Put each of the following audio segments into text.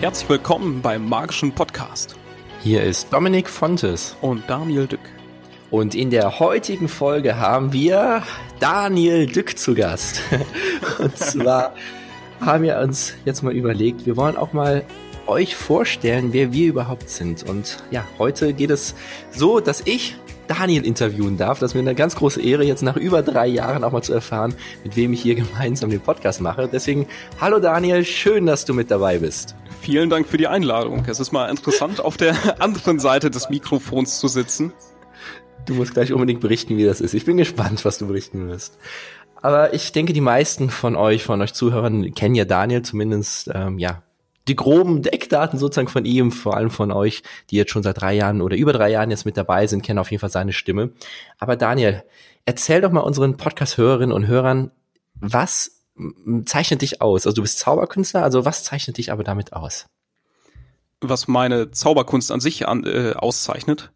Herzlich willkommen beim Magischen Podcast. Hier ist Dominik Fontes und Daniel Dück. Und in der heutigen Folge haben wir Daniel Dück zu Gast. Und zwar haben wir uns jetzt mal überlegt, wir wollen auch mal euch vorstellen, wer wir überhaupt sind. Und ja, heute geht es so, dass ich Daniel interviewen darf. Das ist mir eine ganz große Ehre, jetzt nach über drei Jahren auch mal zu erfahren, mit wem ich hier gemeinsam den Podcast mache. Deswegen, hallo Daniel, schön, dass du mit dabei bist. Vielen Dank für die Einladung. Es ist mal interessant, auf der anderen Seite des Mikrofons zu sitzen. Du musst gleich unbedingt berichten, wie das ist. Ich bin gespannt, was du berichten wirst. Aber ich denke, die meisten von euch, von euch Zuhörern, kennen ja Daniel zumindest, ähm, ja, die groben Deckdaten sozusagen von ihm, vor allem von euch, die jetzt schon seit drei Jahren oder über drei Jahren jetzt mit dabei sind, kennen auf jeden Fall seine Stimme. Aber Daniel, erzähl doch mal unseren Podcast-Hörerinnen und Hörern, was zeichnet dich aus? Also du bist Zauberkünstler, also was zeichnet dich aber damit aus? Was meine Zauberkunst an sich an, äh, auszeichnet?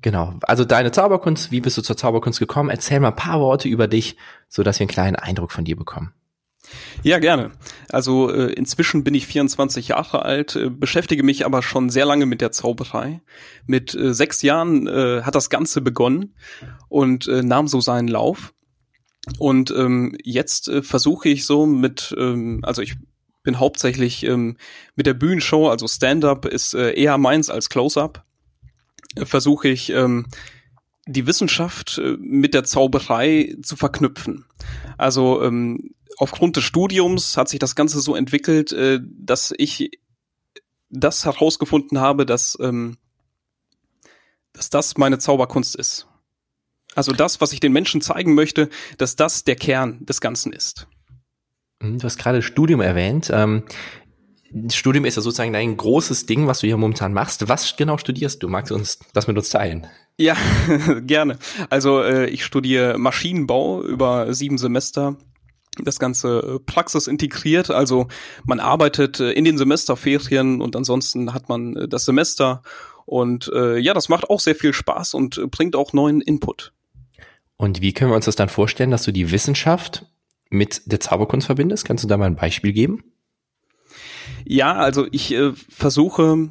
Genau. Also deine Zauberkunst, wie bist du zur Zauberkunst gekommen? Erzähl mal ein paar Worte über dich, so dass wir einen kleinen Eindruck von dir bekommen. Ja, gerne. Also äh, inzwischen bin ich 24 Jahre alt, äh, beschäftige mich aber schon sehr lange mit der Zauberei. Mit äh, sechs Jahren äh, hat das Ganze begonnen und äh, nahm so seinen Lauf. Und ähm, jetzt äh, versuche ich so mit, ähm, also ich bin hauptsächlich ähm, mit der Bühnenshow, also Stand-up ist äh, eher meins als Close-up versuche ich ähm, die Wissenschaft äh, mit der Zauberei zu verknüpfen. Also ähm, aufgrund des Studiums hat sich das Ganze so entwickelt, äh, dass ich das herausgefunden habe, dass, ähm, dass das meine Zauberkunst ist. Also das, was ich den Menschen zeigen möchte, dass das der Kern des Ganzen ist. Du hast gerade Studium erwähnt. Ähm, Studium ist ja sozusagen dein großes Ding, was du hier momentan machst. Was genau studierst du? Magst du uns das mit uns teilen? Ja, gerne. Also äh, ich studiere Maschinenbau über sieben Semester. Das Ganze äh, Praxis integriert, also man arbeitet äh, in den Semesterferien und ansonsten hat man äh, das Semester und äh, ja, das macht auch sehr viel Spaß und bringt auch neuen Input. Und wie können wir uns das dann vorstellen, dass du die Wissenschaft mit der Zauberkunst verbindest? Kannst du da mal ein Beispiel geben? Ja, also ich äh, versuche,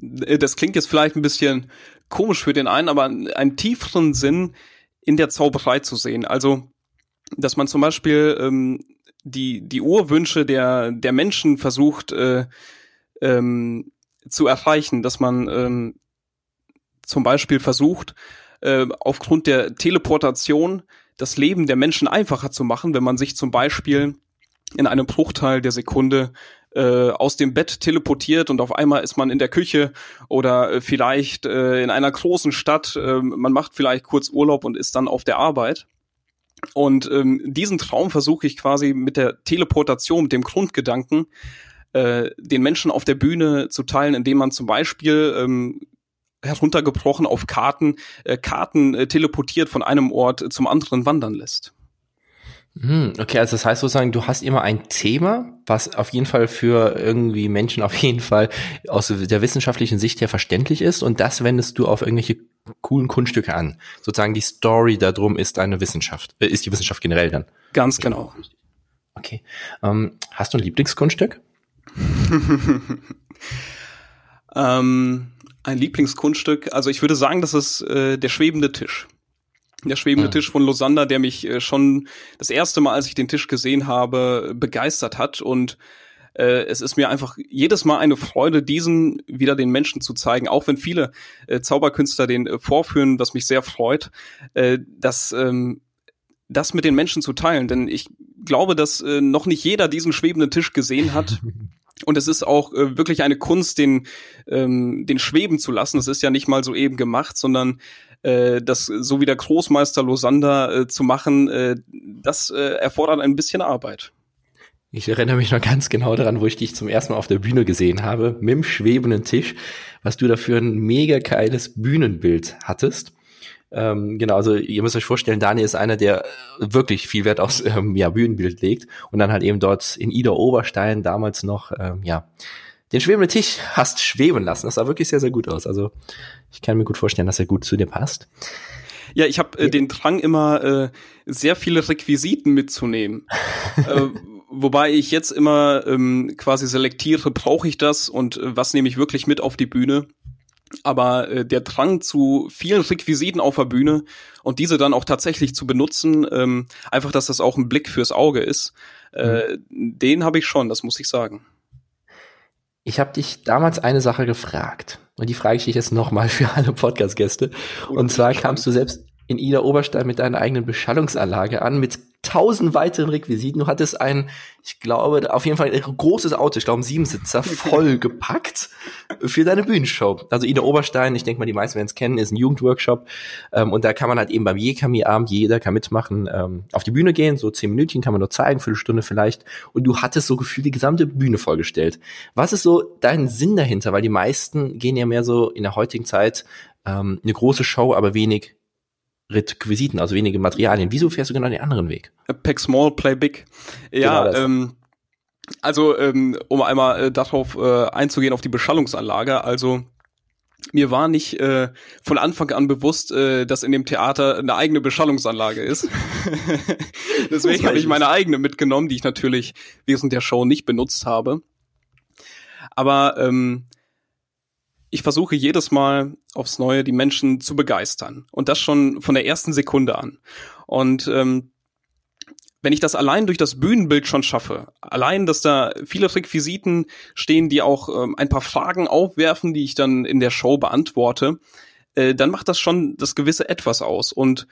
äh, das klingt jetzt vielleicht ein bisschen komisch für den einen, aber einen tieferen Sinn in der Zauberei zu sehen. Also, dass man zum Beispiel ähm, die, die Urwünsche der, der Menschen versucht äh, ähm, zu erreichen, dass man ähm, zum Beispiel versucht, äh, aufgrund der Teleportation das Leben der Menschen einfacher zu machen, wenn man sich zum Beispiel in einem Bruchteil der Sekunde äh, aus dem Bett teleportiert und auf einmal ist man in der Küche oder äh, vielleicht äh, in einer großen Stadt. Äh, man macht vielleicht kurz Urlaub und ist dann auf der Arbeit. Und ähm, diesen Traum versuche ich quasi mit der Teleportation, mit dem Grundgedanken, äh, den Menschen auf der Bühne zu teilen, indem man zum Beispiel ähm, heruntergebrochen auf Karten, äh, Karten äh, teleportiert von einem Ort zum anderen wandern lässt. Hm, okay, also das heißt sozusagen, du hast immer ein Thema, was auf jeden Fall für irgendwie Menschen auf jeden Fall aus der wissenschaftlichen Sicht her verständlich ist und das wendest du auf irgendwelche coolen Kunststücke an. Sozusagen die Story darum ist eine Wissenschaft, äh, ist die Wissenschaft generell dann. Ganz genau. Okay. Ähm, hast du ein Lieblingskunststück? ähm, ein Lieblingskunststück, also ich würde sagen, das ist äh, der schwebende Tisch. Der schwebende ja. Tisch von Losander, der mich äh, schon das erste Mal, als ich den Tisch gesehen habe, begeistert hat. Und äh, es ist mir einfach jedes Mal eine Freude, diesen wieder den Menschen zu zeigen, auch wenn viele äh, Zauberkünstler den äh, vorführen, was mich sehr freut, äh, dass ähm, das mit den Menschen zu teilen. Denn ich glaube, dass äh, noch nicht jeder diesen schwebenden Tisch gesehen hat. Und es ist auch äh, wirklich eine Kunst, den, ähm, den schweben zu lassen. Das ist ja nicht mal so eben gemacht, sondern äh, das so wie der Großmeister Losander äh, zu machen, äh, das äh, erfordert ein bisschen Arbeit. Ich erinnere mich noch ganz genau daran, wo ich dich zum ersten Mal auf der Bühne gesehen habe, mit dem schwebenden Tisch, was du da für ein mega geiles Bühnenbild hattest. Ähm, genau, also ihr müsst euch vorstellen, Daniel ist einer, der wirklich viel Wert aufs ähm, ja, Bühnenbild legt und dann halt eben dort in Ida Oberstein damals noch, ähm, ja, den schwebenden Tisch hast schweben lassen. Das sah wirklich sehr, sehr gut aus. Also ich kann mir gut vorstellen, dass er gut zu dir passt. Ja, ich habe äh, den Drang immer äh, sehr viele Requisiten mitzunehmen. äh, wobei ich jetzt immer ähm, quasi selektiere, brauche ich das und äh, was nehme ich wirklich mit auf die Bühne. Aber äh, der Drang zu vielen Requisiten auf der Bühne und diese dann auch tatsächlich zu benutzen, ähm, einfach, dass das auch ein Blick fürs Auge ist, äh, mhm. den habe ich schon, das muss ich sagen. Ich habe dich damals eine Sache gefragt und die frage ich dich jetzt nochmal für alle Podcast-Gäste. Und zwar kamst du selbst in Ida Oberstein mit deiner eigenen Beschallungsanlage an, mit tausend weiteren Requisiten. Du hattest ein, ich glaube, auf jeden Fall ein großes Auto, ich glaube ein Siebensitzer, voll gepackt für deine Bühnenshow. Also Ida Oberstein, ich denke mal, die meisten werden es kennen, ist ein Jugendworkshop. Ähm, und da kann man halt eben beim Jekami-Abend, jeder kann mitmachen, ähm, auf die Bühne gehen, so zehn Minütchen kann man nur zeigen, Viertelstunde vielleicht. Und du hattest so gefühlt die gesamte Bühne vollgestellt. Was ist so dein Sinn dahinter? Weil die meisten gehen ja mehr so in der heutigen Zeit ähm, eine große Show, aber wenig Requisiten, also wenige Materialien. Wieso fährst du genau den anderen Weg? Pack small, play big. Ja, genau ähm, also ähm, um einmal äh, darauf äh, einzugehen, auf die Beschallungsanlage. Also mir war nicht äh, von Anfang an bewusst, äh, dass in dem Theater eine eigene Beschallungsanlage ist. Deswegen habe ich meine eigene mitgenommen, die ich natürlich während der Show nicht benutzt habe. Aber ähm, ich versuche jedes Mal aufs Neue die Menschen zu begeistern. Und das schon von der ersten Sekunde an. Und ähm, wenn ich das allein durch das Bühnenbild schon schaffe, allein, dass da viele Requisiten stehen, die auch ähm, ein paar Fragen aufwerfen, die ich dann in der Show beantworte, äh, dann macht das schon das gewisse Etwas aus. Und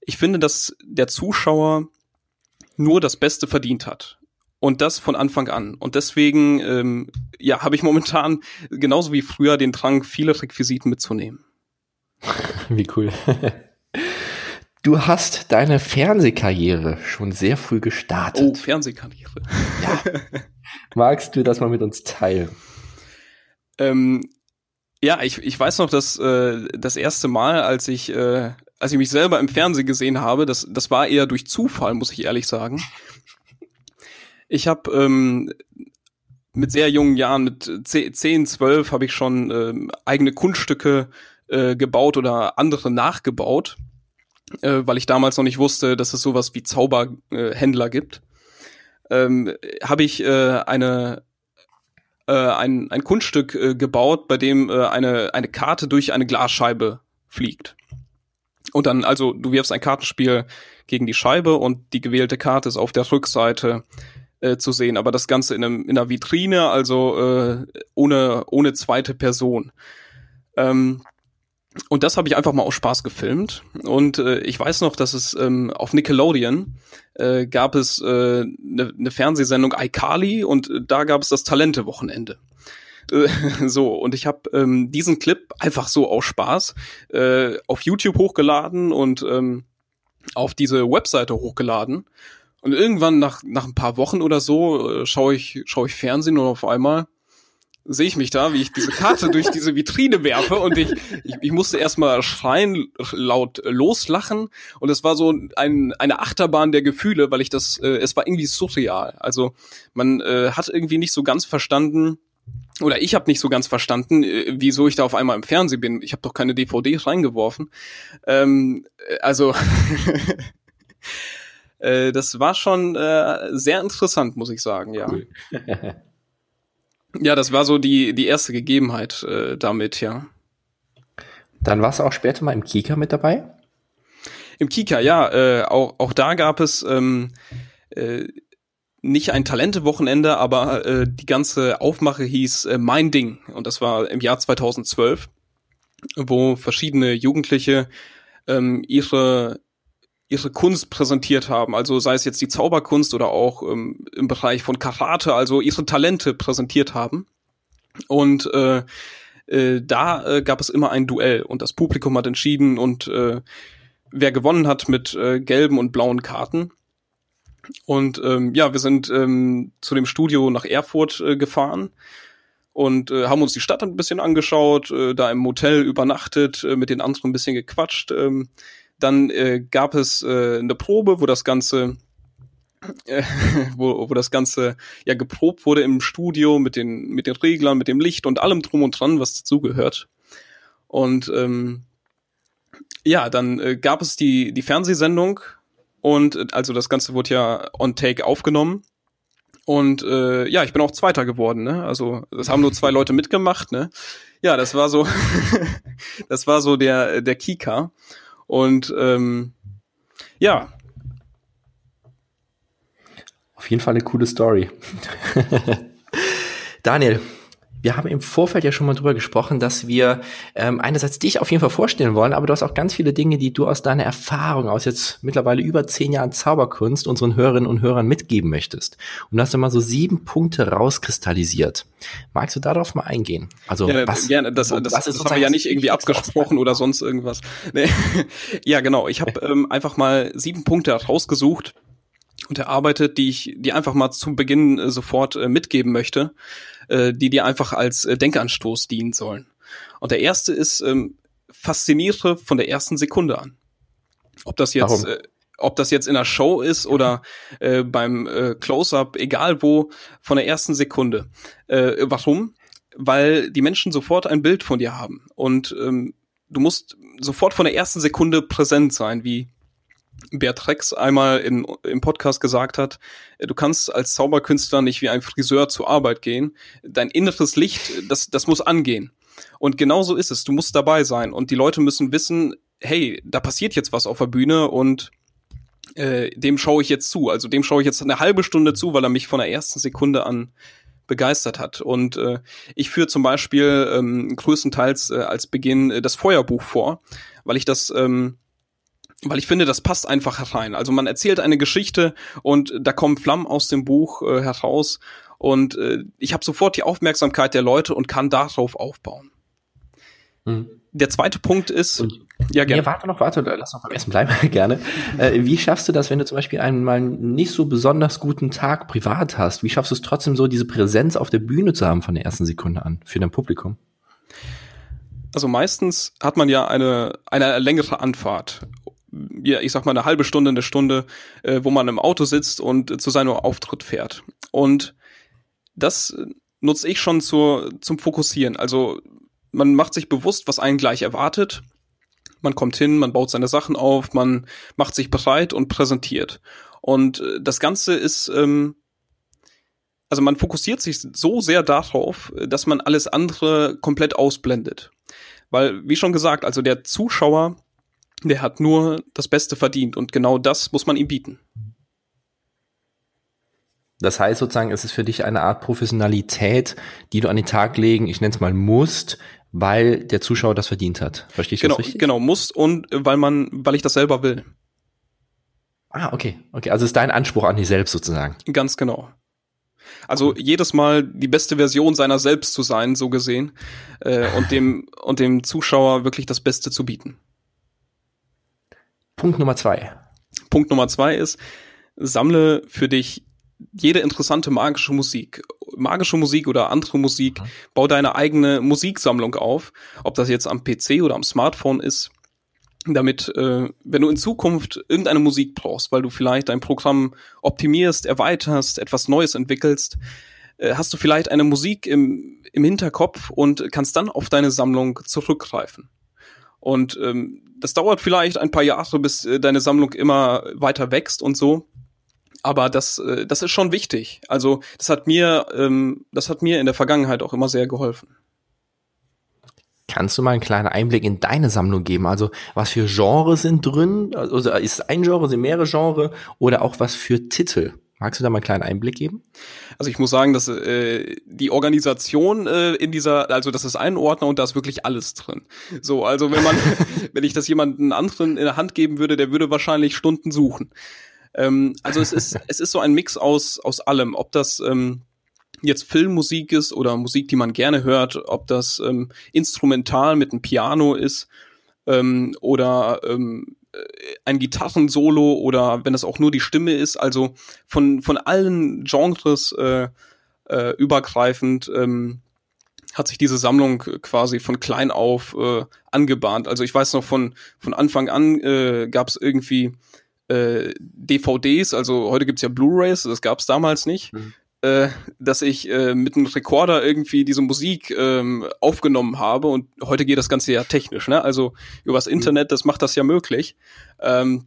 ich finde, dass der Zuschauer nur das Beste verdient hat. Und das von Anfang an. Und deswegen, ähm, ja, habe ich momentan genauso wie früher den Drang, viele Requisiten mitzunehmen. Wie cool. Du hast deine Fernsehkarriere schon sehr früh gestartet. Oh, Fernsehkarriere. Ja. Magst du das mal mit uns teilen? Ähm, ja, ich, ich weiß noch, dass äh, das erste Mal, als ich, äh, als ich mich selber im Fernsehen gesehen habe, das, das war eher durch Zufall, muss ich ehrlich sagen. Ich habe ähm, mit sehr jungen Jahren, mit 10, 12, habe ich schon ähm, eigene Kunststücke äh, gebaut oder andere nachgebaut, äh, weil ich damals noch nicht wusste, dass es sowas wie Zauberhändler äh, gibt. Ähm, habe ich äh, eine äh, ein, ein Kunststück äh, gebaut, bei dem äh, eine, eine Karte durch eine Glasscheibe fliegt. Und dann, also du wirfst ein Kartenspiel gegen die Scheibe und die gewählte Karte ist auf der Rückseite äh, zu sehen, aber das Ganze in, einem, in einer Vitrine, also äh, ohne, ohne zweite Person. Ähm, und das habe ich einfach mal aus Spaß gefilmt. Und äh, ich weiß noch, dass es ähm, auf Nickelodeon äh, gab es eine äh, ne, ne Fernsehsendung iCarly und äh, da gab es das Talente-Wochenende. Äh, so, und ich habe ähm, diesen Clip einfach so aus Spaß äh, auf YouTube hochgeladen und ähm, auf diese Webseite hochgeladen. Und irgendwann nach, nach ein paar Wochen oder so äh, schaue ich, schaue ich Fernsehen und auf einmal sehe ich mich da, wie ich diese Karte durch diese Vitrine werfe und ich, ich, ich musste erstmal schreien, laut loslachen und es war so ein, eine Achterbahn der Gefühle, weil ich das, äh, es war irgendwie surreal. Also man äh, hat irgendwie nicht so ganz verstanden, oder ich habe nicht so ganz verstanden, äh, wieso ich da auf einmal im Fernsehen bin. Ich habe doch keine DVD reingeworfen. Ähm, äh, also Äh, das war schon äh, sehr interessant, muss ich sagen, ja. Cool. ja, das war so die, die erste Gegebenheit äh, damit, ja. Dann warst du auch später mal im Kika mit dabei? Im Kika, ja. Äh, auch, auch da gab es ähm, äh, nicht ein Talente-Wochenende, aber äh, die ganze Aufmache hieß äh, Mein Ding. Und das war im Jahr 2012, wo verschiedene Jugendliche ähm, ihre ihre Kunst präsentiert haben, also sei es jetzt die Zauberkunst oder auch ähm, im Bereich von Karate, also ihre Talente präsentiert haben. Und äh, äh, da äh, gab es immer ein Duell und das Publikum hat entschieden und äh, wer gewonnen hat mit äh, gelben und blauen Karten. Und ähm, ja, wir sind ähm, zu dem Studio nach Erfurt äh, gefahren und äh, haben uns die Stadt ein bisschen angeschaut, äh, da im Motel übernachtet, äh, mit den anderen ein bisschen gequatscht. Ähm, dann äh, gab es äh, eine Probe, wo das Ganze äh, wo, wo das Ganze ja geprobt wurde im Studio mit den, mit den Reglern, mit dem Licht und allem drum und dran, was dazugehört. Und ähm, ja, dann äh, gab es die, die Fernsehsendung und äh, also das Ganze wurde ja on take aufgenommen. Und äh, ja, ich bin auch Zweiter geworden, ne? Also das haben nur zwei Leute mitgemacht, ne? Ja, das war so, das war so der der Kika. Und ähm, ja. Auf jeden Fall eine coole Story. Daniel, wir haben im Vorfeld ja schon mal drüber gesprochen, dass wir ähm, einerseits dich auf jeden Fall vorstellen wollen, aber du hast auch ganz viele Dinge, die du aus deiner Erfahrung aus jetzt mittlerweile über zehn Jahren Zauberkunst unseren Hörerinnen und Hörern mitgeben möchtest. Und du hast immer so sieben Punkte rauskristallisiert. Magst du darauf mal eingehen? Also ja, was, gerne. Das, das, das, das haben wir ja nicht irgendwie abgesprochen oder sonst irgendwas. Nee. ja, genau. Ich habe ähm, einfach mal sieben Punkte rausgesucht und erarbeitet, die ich, die einfach mal zu Beginn äh, sofort äh, mitgeben möchte äh, die dir einfach als Denkanstoß dienen sollen. Und der erste ist, ähm, fasziniere von der ersten Sekunde an. Ob das jetzt, äh, ob das jetzt in der Show ist oder äh, beim äh, Close-up, egal wo, von der ersten Sekunde. Äh, warum? Weil die Menschen sofort ein Bild von dir haben und ähm, du musst sofort von der ersten Sekunde präsent sein, wie Beatrix einmal in, im Podcast gesagt hat, äh, du kannst als Zauberkünstler nicht wie ein Friseur zur Arbeit gehen. Dein inneres Licht, das, das muss angehen. Und genau so ist es. Du musst dabei sein. Und die Leute müssen wissen, hey, da passiert jetzt was auf der Bühne und äh, dem schaue ich jetzt zu. Also dem schaue ich jetzt eine halbe Stunde zu, weil er mich von der ersten Sekunde an begeistert hat. Und äh, ich führe zum Beispiel ähm, größtenteils äh, als Beginn äh, das Feuerbuch vor, weil ich das ähm, weil ich finde, das passt einfach herein. Also man erzählt eine Geschichte und da kommen Flammen aus dem Buch äh, heraus und äh, ich habe sofort die Aufmerksamkeit der Leute und kann darauf aufbauen. Mhm. Der zweite Punkt ist, und, ja gerne. Nee, warte noch, warte, lass noch beim Essen bleiben, gerne. Äh, wie schaffst du das, wenn du zum Beispiel einmal nicht so besonders guten Tag privat hast? Wie schaffst du es trotzdem so, diese Präsenz auf der Bühne zu haben von der ersten Sekunde an für dein Publikum? Also meistens hat man ja eine, eine längere Anfahrt ja, ich sag mal, eine halbe Stunde, eine Stunde, äh, wo man im Auto sitzt und äh, zu seinem Auftritt fährt. Und das nutze ich schon zur, zum Fokussieren. Also man macht sich bewusst, was einen gleich erwartet. Man kommt hin, man baut seine Sachen auf, man macht sich bereit und präsentiert. Und äh, das Ganze ist, ähm, also man fokussiert sich so sehr darauf, dass man alles andere komplett ausblendet. Weil, wie schon gesagt, also der Zuschauer der hat nur das Beste verdient und genau das muss man ihm bieten. Das heißt sozusagen, es ist für dich eine Art Professionalität, die du an den Tag legen, ich nenne es mal musst, weil der Zuschauer das verdient hat. Verstehe ich genau, das richtig? Genau, muss und weil man, weil ich das selber will. Ah, okay, okay. Also ist dein Anspruch an dich selbst sozusagen. Ganz genau. Also cool. jedes Mal die beste Version seiner selbst zu sein, so gesehen, äh, und dem und dem Zuschauer wirklich das Beste zu bieten. Punkt Nummer zwei. Punkt Nummer zwei ist, sammle für dich jede interessante magische Musik. Magische Musik oder andere Musik. Mhm. Bau deine eigene Musiksammlung auf. Ob das jetzt am PC oder am Smartphone ist. Damit, äh, wenn du in Zukunft irgendeine Musik brauchst, weil du vielleicht dein Programm optimierst, erweiterst, etwas Neues entwickelst, äh, hast du vielleicht eine Musik im, im Hinterkopf und kannst dann auf deine Sammlung zurückgreifen. Und ähm, das dauert vielleicht ein paar Jahre, bis äh, deine Sammlung immer weiter wächst und so. Aber das, äh, das ist schon wichtig. Also das hat mir, ähm, das hat mir in der Vergangenheit auch immer sehr geholfen. Kannst du mal einen kleinen Einblick in deine Sammlung geben? Also was für Genres sind drin? Also ist es ein Genre, sind mehrere Genres oder auch was für Titel? Magst du da mal einen kleinen Einblick geben? Also ich muss sagen, dass äh, die Organisation äh, in dieser, also das ist ein Ordner und da ist wirklich alles drin. So, also wenn man, wenn ich das jemanden anderen in der Hand geben würde, der würde wahrscheinlich Stunden suchen. Ähm, also es ist, es ist so ein Mix aus aus allem, ob das ähm, jetzt Filmmusik ist oder Musik, die man gerne hört, ob das ähm, instrumental mit einem Piano ist ähm, oder ähm, ein Gitarrensolo oder wenn das auch nur die Stimme ist, also von, von allen Genres äh, äh, übergreifend ähm, hat sich diese Sammlung quasi von klein auf äh, angebahnt. Also ich weiß noch von, von Anfang an äh, gab es irgendwie äh, DVDs, also heute gibt's ja Blu-rays, das gab's damals nicht. Mhm. Äh, dass ich äh, mit einem Rekorder irgendwie diese Musik ähm, aufgenommen habe und heute geht das Ganze ja technisch, ne? Also übers mhm. Internet, das macht das ja möglich. Ähm,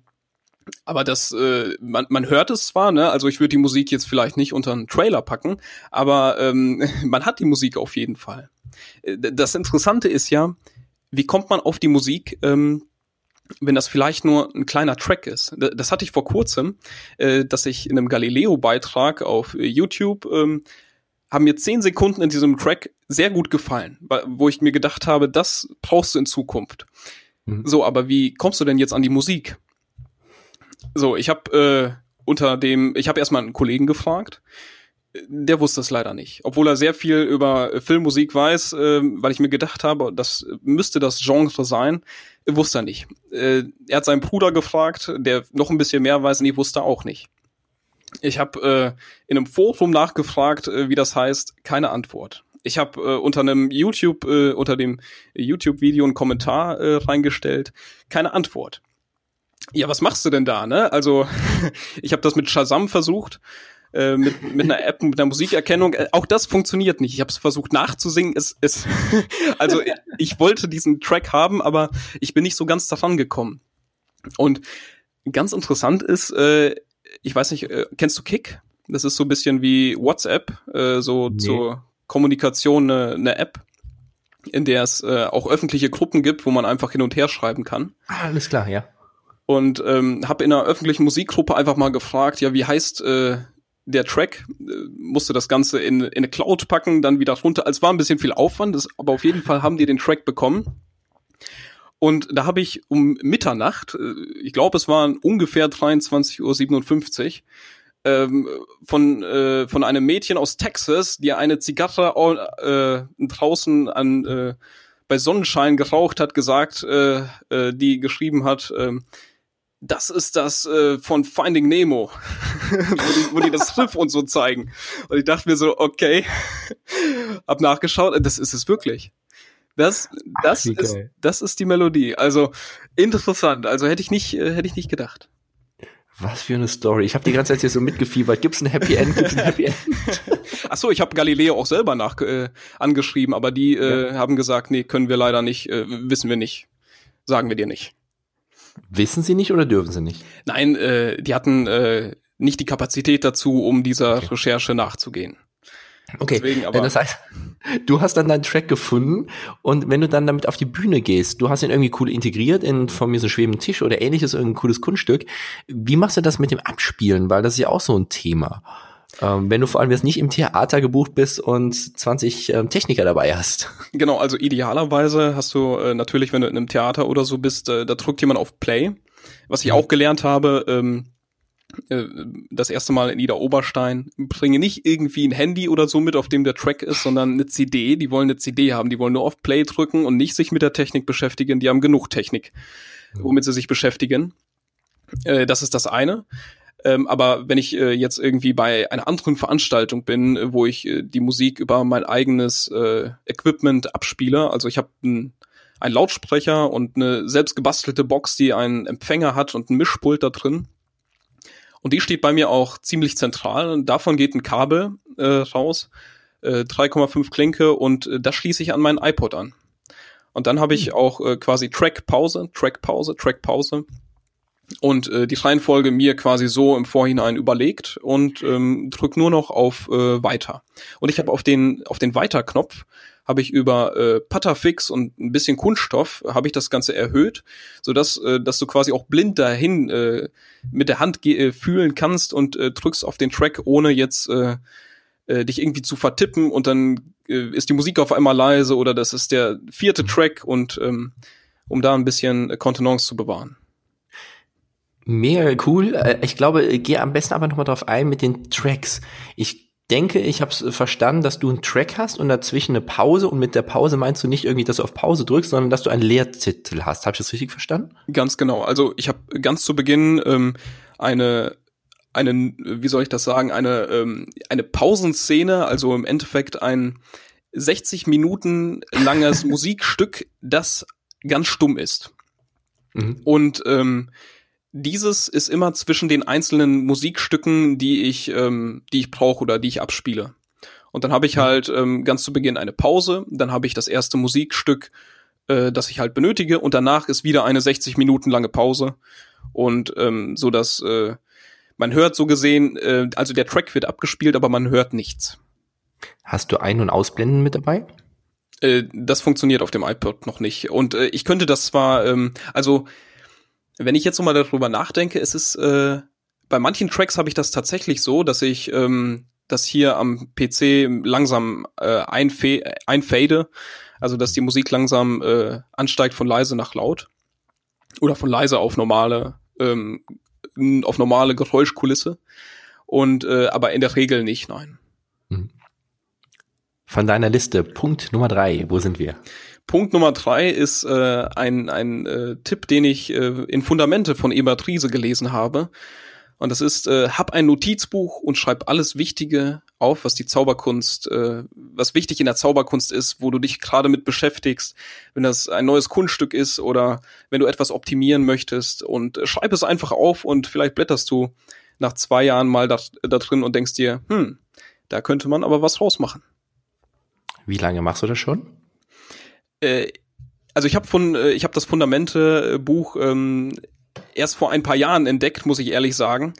aber das, äh, man, man hört es zwar, ne? Also ich würde die Musik jetzt vielleicht nicht unter einen Trailer packen, aber ähm, man hat die Musik auf jeden Fall. Äh, das Interessante ist ja, wie kommt man auf die Musik, ähm, wenn das vielleicht nur ein kleiner Track ist. Das hatte ich vor kurzem, äh, dass ich in einem Galileo-Beitrag auf YouTube ähm, haben mir zehn Sekunden in diesem Track sehr gut gefallen, wo ich mir gedacht habe, das brauchst du in Zukunft. Mhm. So, aber wie kommst du denn jetzt an die Musik? So, ich habe äh, unter dem, ich habe erstmal einen Kollegen gefragt, der wusste es leider nicht, obwohl er sehr viel über Filmmusik weiß, äh, weil ich mir gedacht habe, das müsste das Genre sein, wusste er nicht. Äh, er hat seinen Bruder gefragt, der noch ein bisschen mehr weiß, nee, wusste auch nicht. Ich habe äh, in einem Forum nachgefragt, äh, wie das heißt, keine Antwort. Ich habe äh, unter einem YouTube, äh, unter dem YouTube-Video einen Kommentar äh, reingestellt, keine Antwort ja, was machst du denn da, ne? Also, ich habe das mit Shazam versucht, äh, mit, mit einer App, mit einer Musikerkennung. Äh, auch das funktioniert nicht. Ich habe es versucht nachzusingen. Es, es, also ich wollte diesen Track haben, aber ich bin nicht so ganz daran gekommen. Und ganz interessant ist, äh, ich weiß nicht, äh, kennst du Kick? Das ist so ein bisschen wie WhatsApp, äh, so nee. zur Kommunikation eine, eine App in der es äh, auch öffentliche Gruppen gibt, wo man einfach hin und her schreiben kann. Alles klar, ja und ähm, habe in einer öffentlichen Musikgruppe einfach mal gefragt, ja, wie heißt äh, der Track? Äh, musste das Ganze in, in eine Cloud packen, dann wieder runter. Also war ein bisschen viel Aufwand, das, aber auf jeden Fall haben die den Track bekommen. Und da habe ich um Mitternacht, äh, ich glaube, es waren ungefähr 23.57 Uhr, ähm, von, äh, von einem Mädchen aus Texas, die eine Zigarre äh, draußen an äh, bei Sonnenschein geraucht hat, gesagt, äh, die geschrieben hat, äh, das ist das äh, von Finding Nemo, wo, die, wo die das Riff und so zeigen. Und ich dachte mir so, okay, hab nachgeschaut, das ist es wirklich. Das, das Ach, ist, das ist die Melodie. Also interessant. Also hätte ich nicht, äh, hätte ich nicht gedacht. Was für eine Story. Ich habe die ganze Zeit hier so mitgefiebert. Gibt's ein Happy End? Gibt's ein Happy End? Ach so, ich habe Galileo auch selber nach äh, angeschrieben, aber die äh, ja. haben gesagt, nee, können wir leider nicht, äh, wissen wir nicht, sagen wir dir nicht. Wissen Sie nicht oder dürfen Sie nicht? Nein, äh, die hatten äh, nicht die Kapazität dazu, um dieser okay. Recherche nachzugehen. Okay, Deswegen, aber das heißt, du hast dann deinen Track gefunden und wenn du dann damit auf die Bühne gehst, du hast ihn irgendwie cool integriert in von mir so schwebenden Tisch oder ähnliches, irgendein cooles Kunststück. Wie machst du das mit dem Abspielen? Weil das ist ja auch so ein Thema. Ähm, wenn du vor allem jetzt nicht im Theater gebucht bist und 20 ähm, Techniker dabei hast. Genau, also idealerweise hast du äh, natürlich, wenn du in einem Theater oder so bist, äh, da drückt jemand auf Play. Was ich auch gelernt habe, ähm, äh, das erste Mal in Ida Oberstein, bringe nicht irgendwie ein Handy oder so mit, auf dem der Track ist, sondern eine CD. Die wollen eine CD haben, die wollen nur auf Play drücken und nicht sich mit der Technik beschäftigen. Die haben genug Technik, womit sie sich beschäftigen. Äh, das ist das eine. Ähm, aber wenn ich äh, jetzt irgendwie bei einer anderen Veranstaltung bin, äh, wo ich äh, die Musik über mein eigenes äh, Equipment abspiele, also ich habe ein, ein Lautsprecher und eine selbst gebastelte Box, die einen Empfänger hat und ein Mischpult da drin. Und die steht bei mir auch ziemlich zentral. Und davon geht ein Kabel äh, raus, äh, 3,5 Klinke und äh, das schließe ich an meinen iPod an. Und dann habe ich hm. auch äh, quasi Track Pause, Track Pause, Track Pause und äh, die Reihenfolge mir quasi so im Vorhinein überlegt und ähm, drück nur noch auf äh, Weiter. Und ich habe auf den auf den Weiter-Knopf habe ich über äh, Putterfix und ein bisschen Kunststoff habe ich das Ganze erhöht, so dass äh, dass du quasi auch blind dahin äh, mit der Hand äh, fühlen kannst und äh, drückst auf den Track ohne jetzt äh, äh, dich irgendwie zu vertippen und dann äh, ist die Musik auf einmal leise oder das ist der vierte Track und ähm, um da ein bisschen Kontenance zu bewahren. Mega cool. Äh, ich glaube, geh am besten aber nochmal drauf ein mit den Tracks. Ich denke, ich habe verstanden, dass du einen Track hast und dazwischen eine Pause und mit der Pause meinst du nicht irgendwie, dass du auf Pause drückst, sondern dass du einen Leertitel hast. Habe ich das richtig verstanden? Ganz genau. Also ich habe ganz zu Beginn ähm, eine eine, wie soll ich das sagen, eine ähm, eine Pausenszene, also im Endeffekt ein 60 Minuten langes Musikstück, das ganz stumm ist. Mhm. Und ähm, dieses ist immer zwischen den einzelnen Musikstücken, die ich, ähm, die ich brauche oder die ich abspiele. Und dann habe ich halt ähm, ganz zu Beginn eine Pause, dann habe ich das erste Musikstück, äh, das ich halt benötige, und danach ist wieder eine 60 Minuten lange Pause. Und ähm, so dass äh, man hört so gesehen, äh, also der Track wird abgespielt, aber man hört nichts. Hast du Ein- und Ausblenden mit dabei? Äh, das funktioniert auf dem iPod noch nicht. Und äh, ich könnte das zwar, ähm, also wenn ich jetzt noch mal darüber nachdenke, es ist äh, bei manchen Tracks habe ich das tatsächlich so, dass ich ähm, das hier am PC langsam äh, einf einfade, also dass die Musik langsam äh, ansteigt von leise nach laut oder von leise auf normale ähm, auf normale Geräuschkulisse und äh, aber in der Regel nicht, nein. Mhm. Von deiner Liste, Punkt Nummer drei, wo sind wir? Punkt Nummer drei ist äh, ein, ein äh, Tipp, den ich äh, in Fundamente von Ebert Riese gelesen habe. Und das ist, äh, hab ein Notizbuch und schreib alles Wichtige auf, was die Zauberkunst, äh, was wichtig in der Zauberkunst ist, wo du dich gerade mit beschäftigst, wenn das ein neues Kunststück ist oder wenn du etwas optimieren möchtest und äh, schreib es einfach auf und vielleicht blätterst du nach zwei Jahren mal da, da drin und denkst dir, hm, da könnte man aber was rausmachen. Wie lange machst du das schon? Äh, also ich habe von, äh, ich habe das Fundamente-Buch ähm, erst vor ein paar Jahren entdeckt, muss ich ehrlich sagen.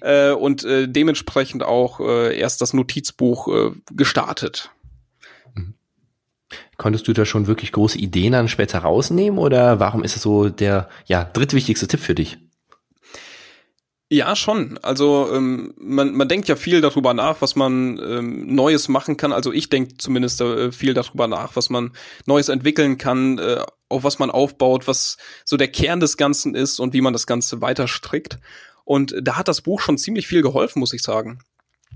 Äh, und äh, dementsprechend auch äh, erst das Notizbuch äh, gestartet. Mhm. Konntest du da schon wirklich große Ideen dann später rausnehmen oder warum ist es so der ja, drittwichtigste Tipp für dich? Ja, schon. Also ähm, man, man denkt ja viel darüber nach, was man ähm, Neues machen kann. Also ich denke zumindest äh, viel darüber nach, was man Neues entwickeln kann, äh, auf was man aufbaut, was so der Kern des Ganzen ist und wie man das Ganze weiter strickt. Und da hat das Buch schon ziemlich viel geholfen, muss ich sagen.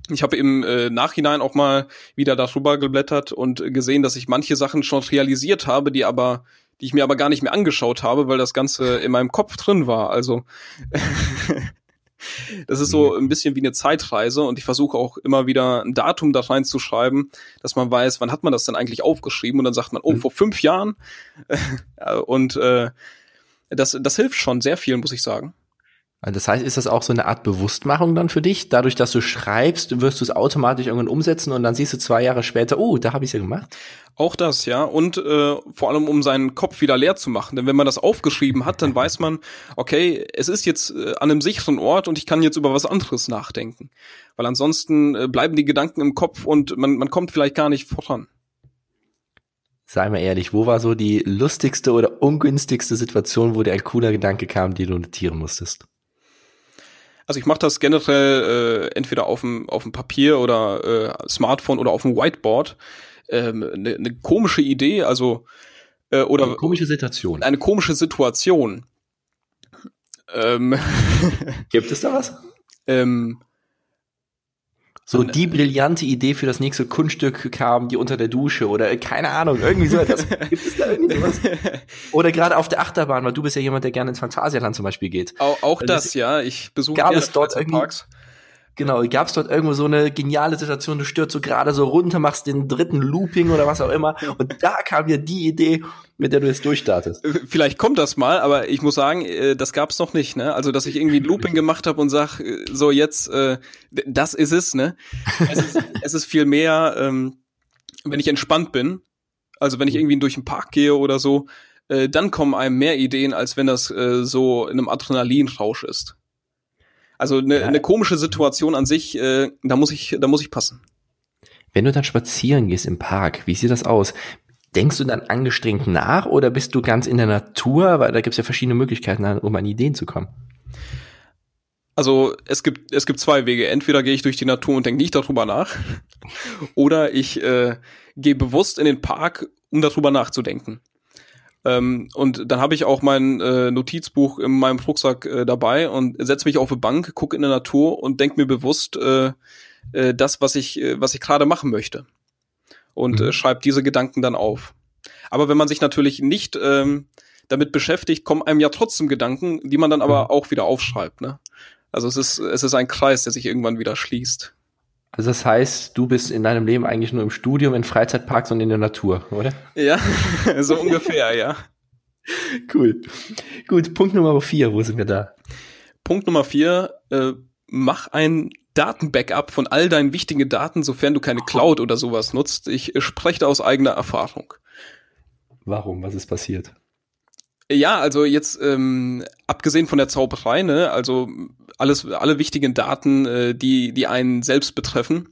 Ich habe im äh, Nachhinein auch mal wieder darüber geblättert und gesehen, dass ich manche Sachen schon realisiert habe, die aber die ich mir aber gar nicht mehr angeschaut habe, weil das Ganze in meinem Kopf drin war. Also Das ist so ein bisschen wie eine Zeitreise und ich versuche auch immer wieder ein Datum da reinzuschreiben, dass man weiß, wann hat man das denn eigentlich aufgeschrieben und dann sagt man, oh, mhm. vor fünf Jahren. und äh, das, das hilft schon sehr viel, muss ich sagen. Das heißt, ist das auch so eine Art Bewusstmachung dann für dich? Dadurch, dass du schreibst, wirst du es automatisch irgendwann umsetzen und dann siehst du zwei Jahre später, oh, da habe ich es ja gemacht. Auch das, ja. Und äh, vor allem, um seinen Kopf wieder leer zu machen. Denn wenn man das aufgeschrieben hat, dann weiß man, okay, es ist jetzt äh, an einem sicheren Ort und ich kann jetzt über was anderes nachdenken. Weil ansonsten äh, bleiben die Gedanken im Kopf und man, man kommt vielleicht gar nicht voran. Sei mal ehrlich, wo war so die lustigste oder ungünstigste Situation, wo dir ein cooler Gedanke kam, den du notieren musstest? Also ich mache das generell äh, entweder auf dem auf dem Papier oder äh, Smartphone oder auf dem Whiteboard. Ähm, eine, ne komische Idee, also äh, oder eine komische Situation. Eine komische Situation. Ähm, Gibt es da was? Ähm, so die brillante Idee für das nächste Kunststück kam, die unter der Dusche oder äh, keine Ahnung, irgendwie so etwas. Gibt es da irgendwie sowas? Oder gerade auf der Achterbahn, weil du bist ja jemand, der gerne ins Phantasialand zum Beispiel geht. Auch, auch das, ja. Ich besuche gab es dort irgendwie, Parks. Genau, gab es dort irgendwo so eine geniale Situation, du stürzt so gerade so runter, machst den dritten Looping oder was auch immer und da kam dir die Idee, mit der du jetzt durchstartest. Vielleicht kommt das mal, aber ich muss sagen, äh, das gab's noch nicht, ne? Also, dass ich irgendwie ein Looping gemacht habe und sag, äh, so jetzt, äh, das ist es, ne? Es ist, es ist viel mehr, ähm, wenn ich entspannt bin, also wenn ich irgendwie durch den Park gehe oder so, äh, dann kommen einem mehr Ideen, als wenn das äh, so in einem Adrenalinrausch ist. Also eine, ja. eine komische Situation an sich, äh, da muss ich, da muss ich passen. Wenn du dann spazieren gehst im Park, wie sieht das aus? Denkst du dann angestrengt nach oder bist du ganz in der Natur? Weil da gibt es ja verschiedene Möglichkeiten, um an Ideen zu kommen. Also es gibt es gibt zwei Wege. Entweder gehe ich durch die Natur und denke nicht darüber nach, oder ich äh, gehe bewusst in den Park, um darüber nachzudenken. Ähm, und dann habe ich auch mein äh, Notizbuch in meinem Rucksack äh, dabei und setze mich auf eine Bank, gucke in der Natur und denke mir bewusst äh, äh, das, was ich, äh, was ich gerade machen möchte. Und mhm. äh, schreibe diese Gedanken dann auf. Aber wenn man sich natürlich nicht ähm, damit beschäftigt, kommen einem ja trotzdem Gedanken, die man dann aber mhm. auch wieder aufschreibt. Ne? Also es ist, es ist ein Kreis, der sich irgendwann wieder schließt. Also das heißt, du bist in deinem Leben eigentlich nur im Studium, in Freizeitparks und in der Natur, oder? Ja, so ungefähr, ja. Cool. Gut, Punkt Nummer vier, wo sind wir da? Punkt Nummer vier, äh, mach ein Datenbackup von all deinen wichtigen Daten, sofern du keine Cloud oder sowas nutzt. Ich spreche da aus eigener Erfahrung. Warum? Was ist passiert? Ja, also jetzt ähm, abgesehen von der Zauberei, ne, also alles, alle wichtigen Daten, äh, die die einen selbst betreffen,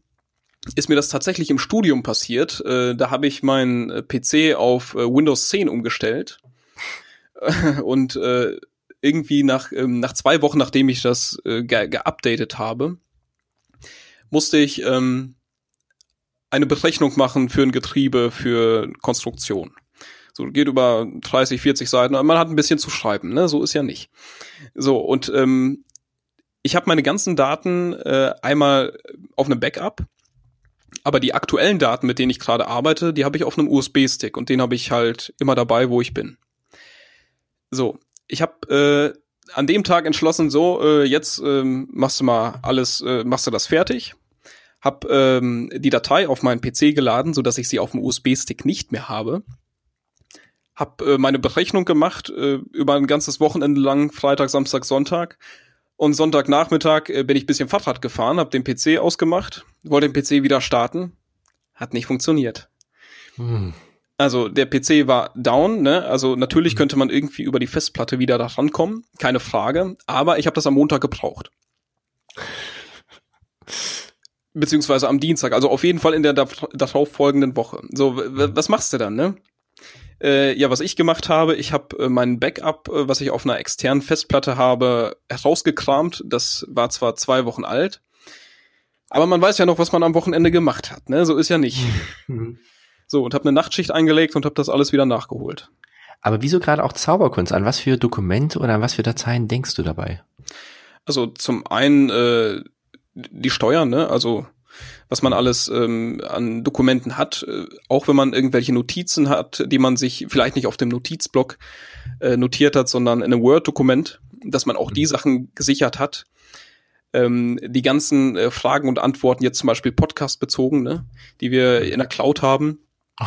ist mir das tatsächlich im Studium passiert. Äh, da habe ich meinen äh, PC auf äh, Windows 10 umgestellt und äh, irgendwie nach ähm, nach zwei Wochen, nachdem ich das äh, ge geupdatet habe, musste ich ähm, eine Berechnung machen für ein Getriebe für Konstruktion. So geht über 30, 40 Seiten. Man hat ein bisschen zu schreiben, ne? So ist ja nicht. So und ähm, ich habe meine ganzen Daten äh, einmal auf einem Backup, aber die aktuellen Daten, mit denen ich gerade arbeite, die habe ich auf einem USB-Stick und den habe ich halt immer dabei, wo ich bin. So, ich habe äh, an dem Tag entschlossen, so äh, jetzt ähm, machst du mal alles, äh, machst du das fertig. Hab ähm, die Datei auf meinen PC geladen, so dass ich sie auf dem USB-Stick nicht mehr habe hab äh, meine Berechnung gemacht äh, über ein ganzes Wochenende lang, Freitag, Samstag, Sonntag. Und Sonntagnachmittag äh, bin ich bisschen Fahrrad gefahren, hab den PC ausgemacht, wollte den PC wieder starten, hat nicht funktioniert. Hm. Also der PC war down, ne? Also natürlich hm. könnte man irgendwie über die Festplatte wieder da rankommen, keine Frage. Aber ich habe das am Montag gebraucht. Beziehungsweise am Dienstag, also auf jeden Fall in der darauf folgenden Woche. So, was machst du dann, ne? Äh, ja, was ich gemacht habe, ich habe äh, mein Backup, äh, was ich auf einer externen Festplatte habe, herausgekramt. Das war zwar zwei Wochen alt, aber man weiß ja noch, was man am Wochenende gemacht hat. Ne? So ist ja nicht. Mhm. so, und habe eine Nachtschicht eingelegt und habe das alles wieder nachgeholt. Aber wieso gerade auch Zauberkunst? An was für Dokumente oder an was für Dateien denkst du dabei? Also zum einen äh, die Steuern, ne? Also was man alles ähm, an Dokumenten hat, äh, auch wenn man irgendwelche Notizen hat, die man sich vielleicht nicht auf dem Notizblock äh, notiert hat, sondern in einem Word-Dokument, dass man auch die mhm. Sachen gesichert hat. Ähm, die ganzen äh, Fragen und Antworten, jetzt zum Beispiel Podcast bezogen, ne, die wir in der Cloud haben.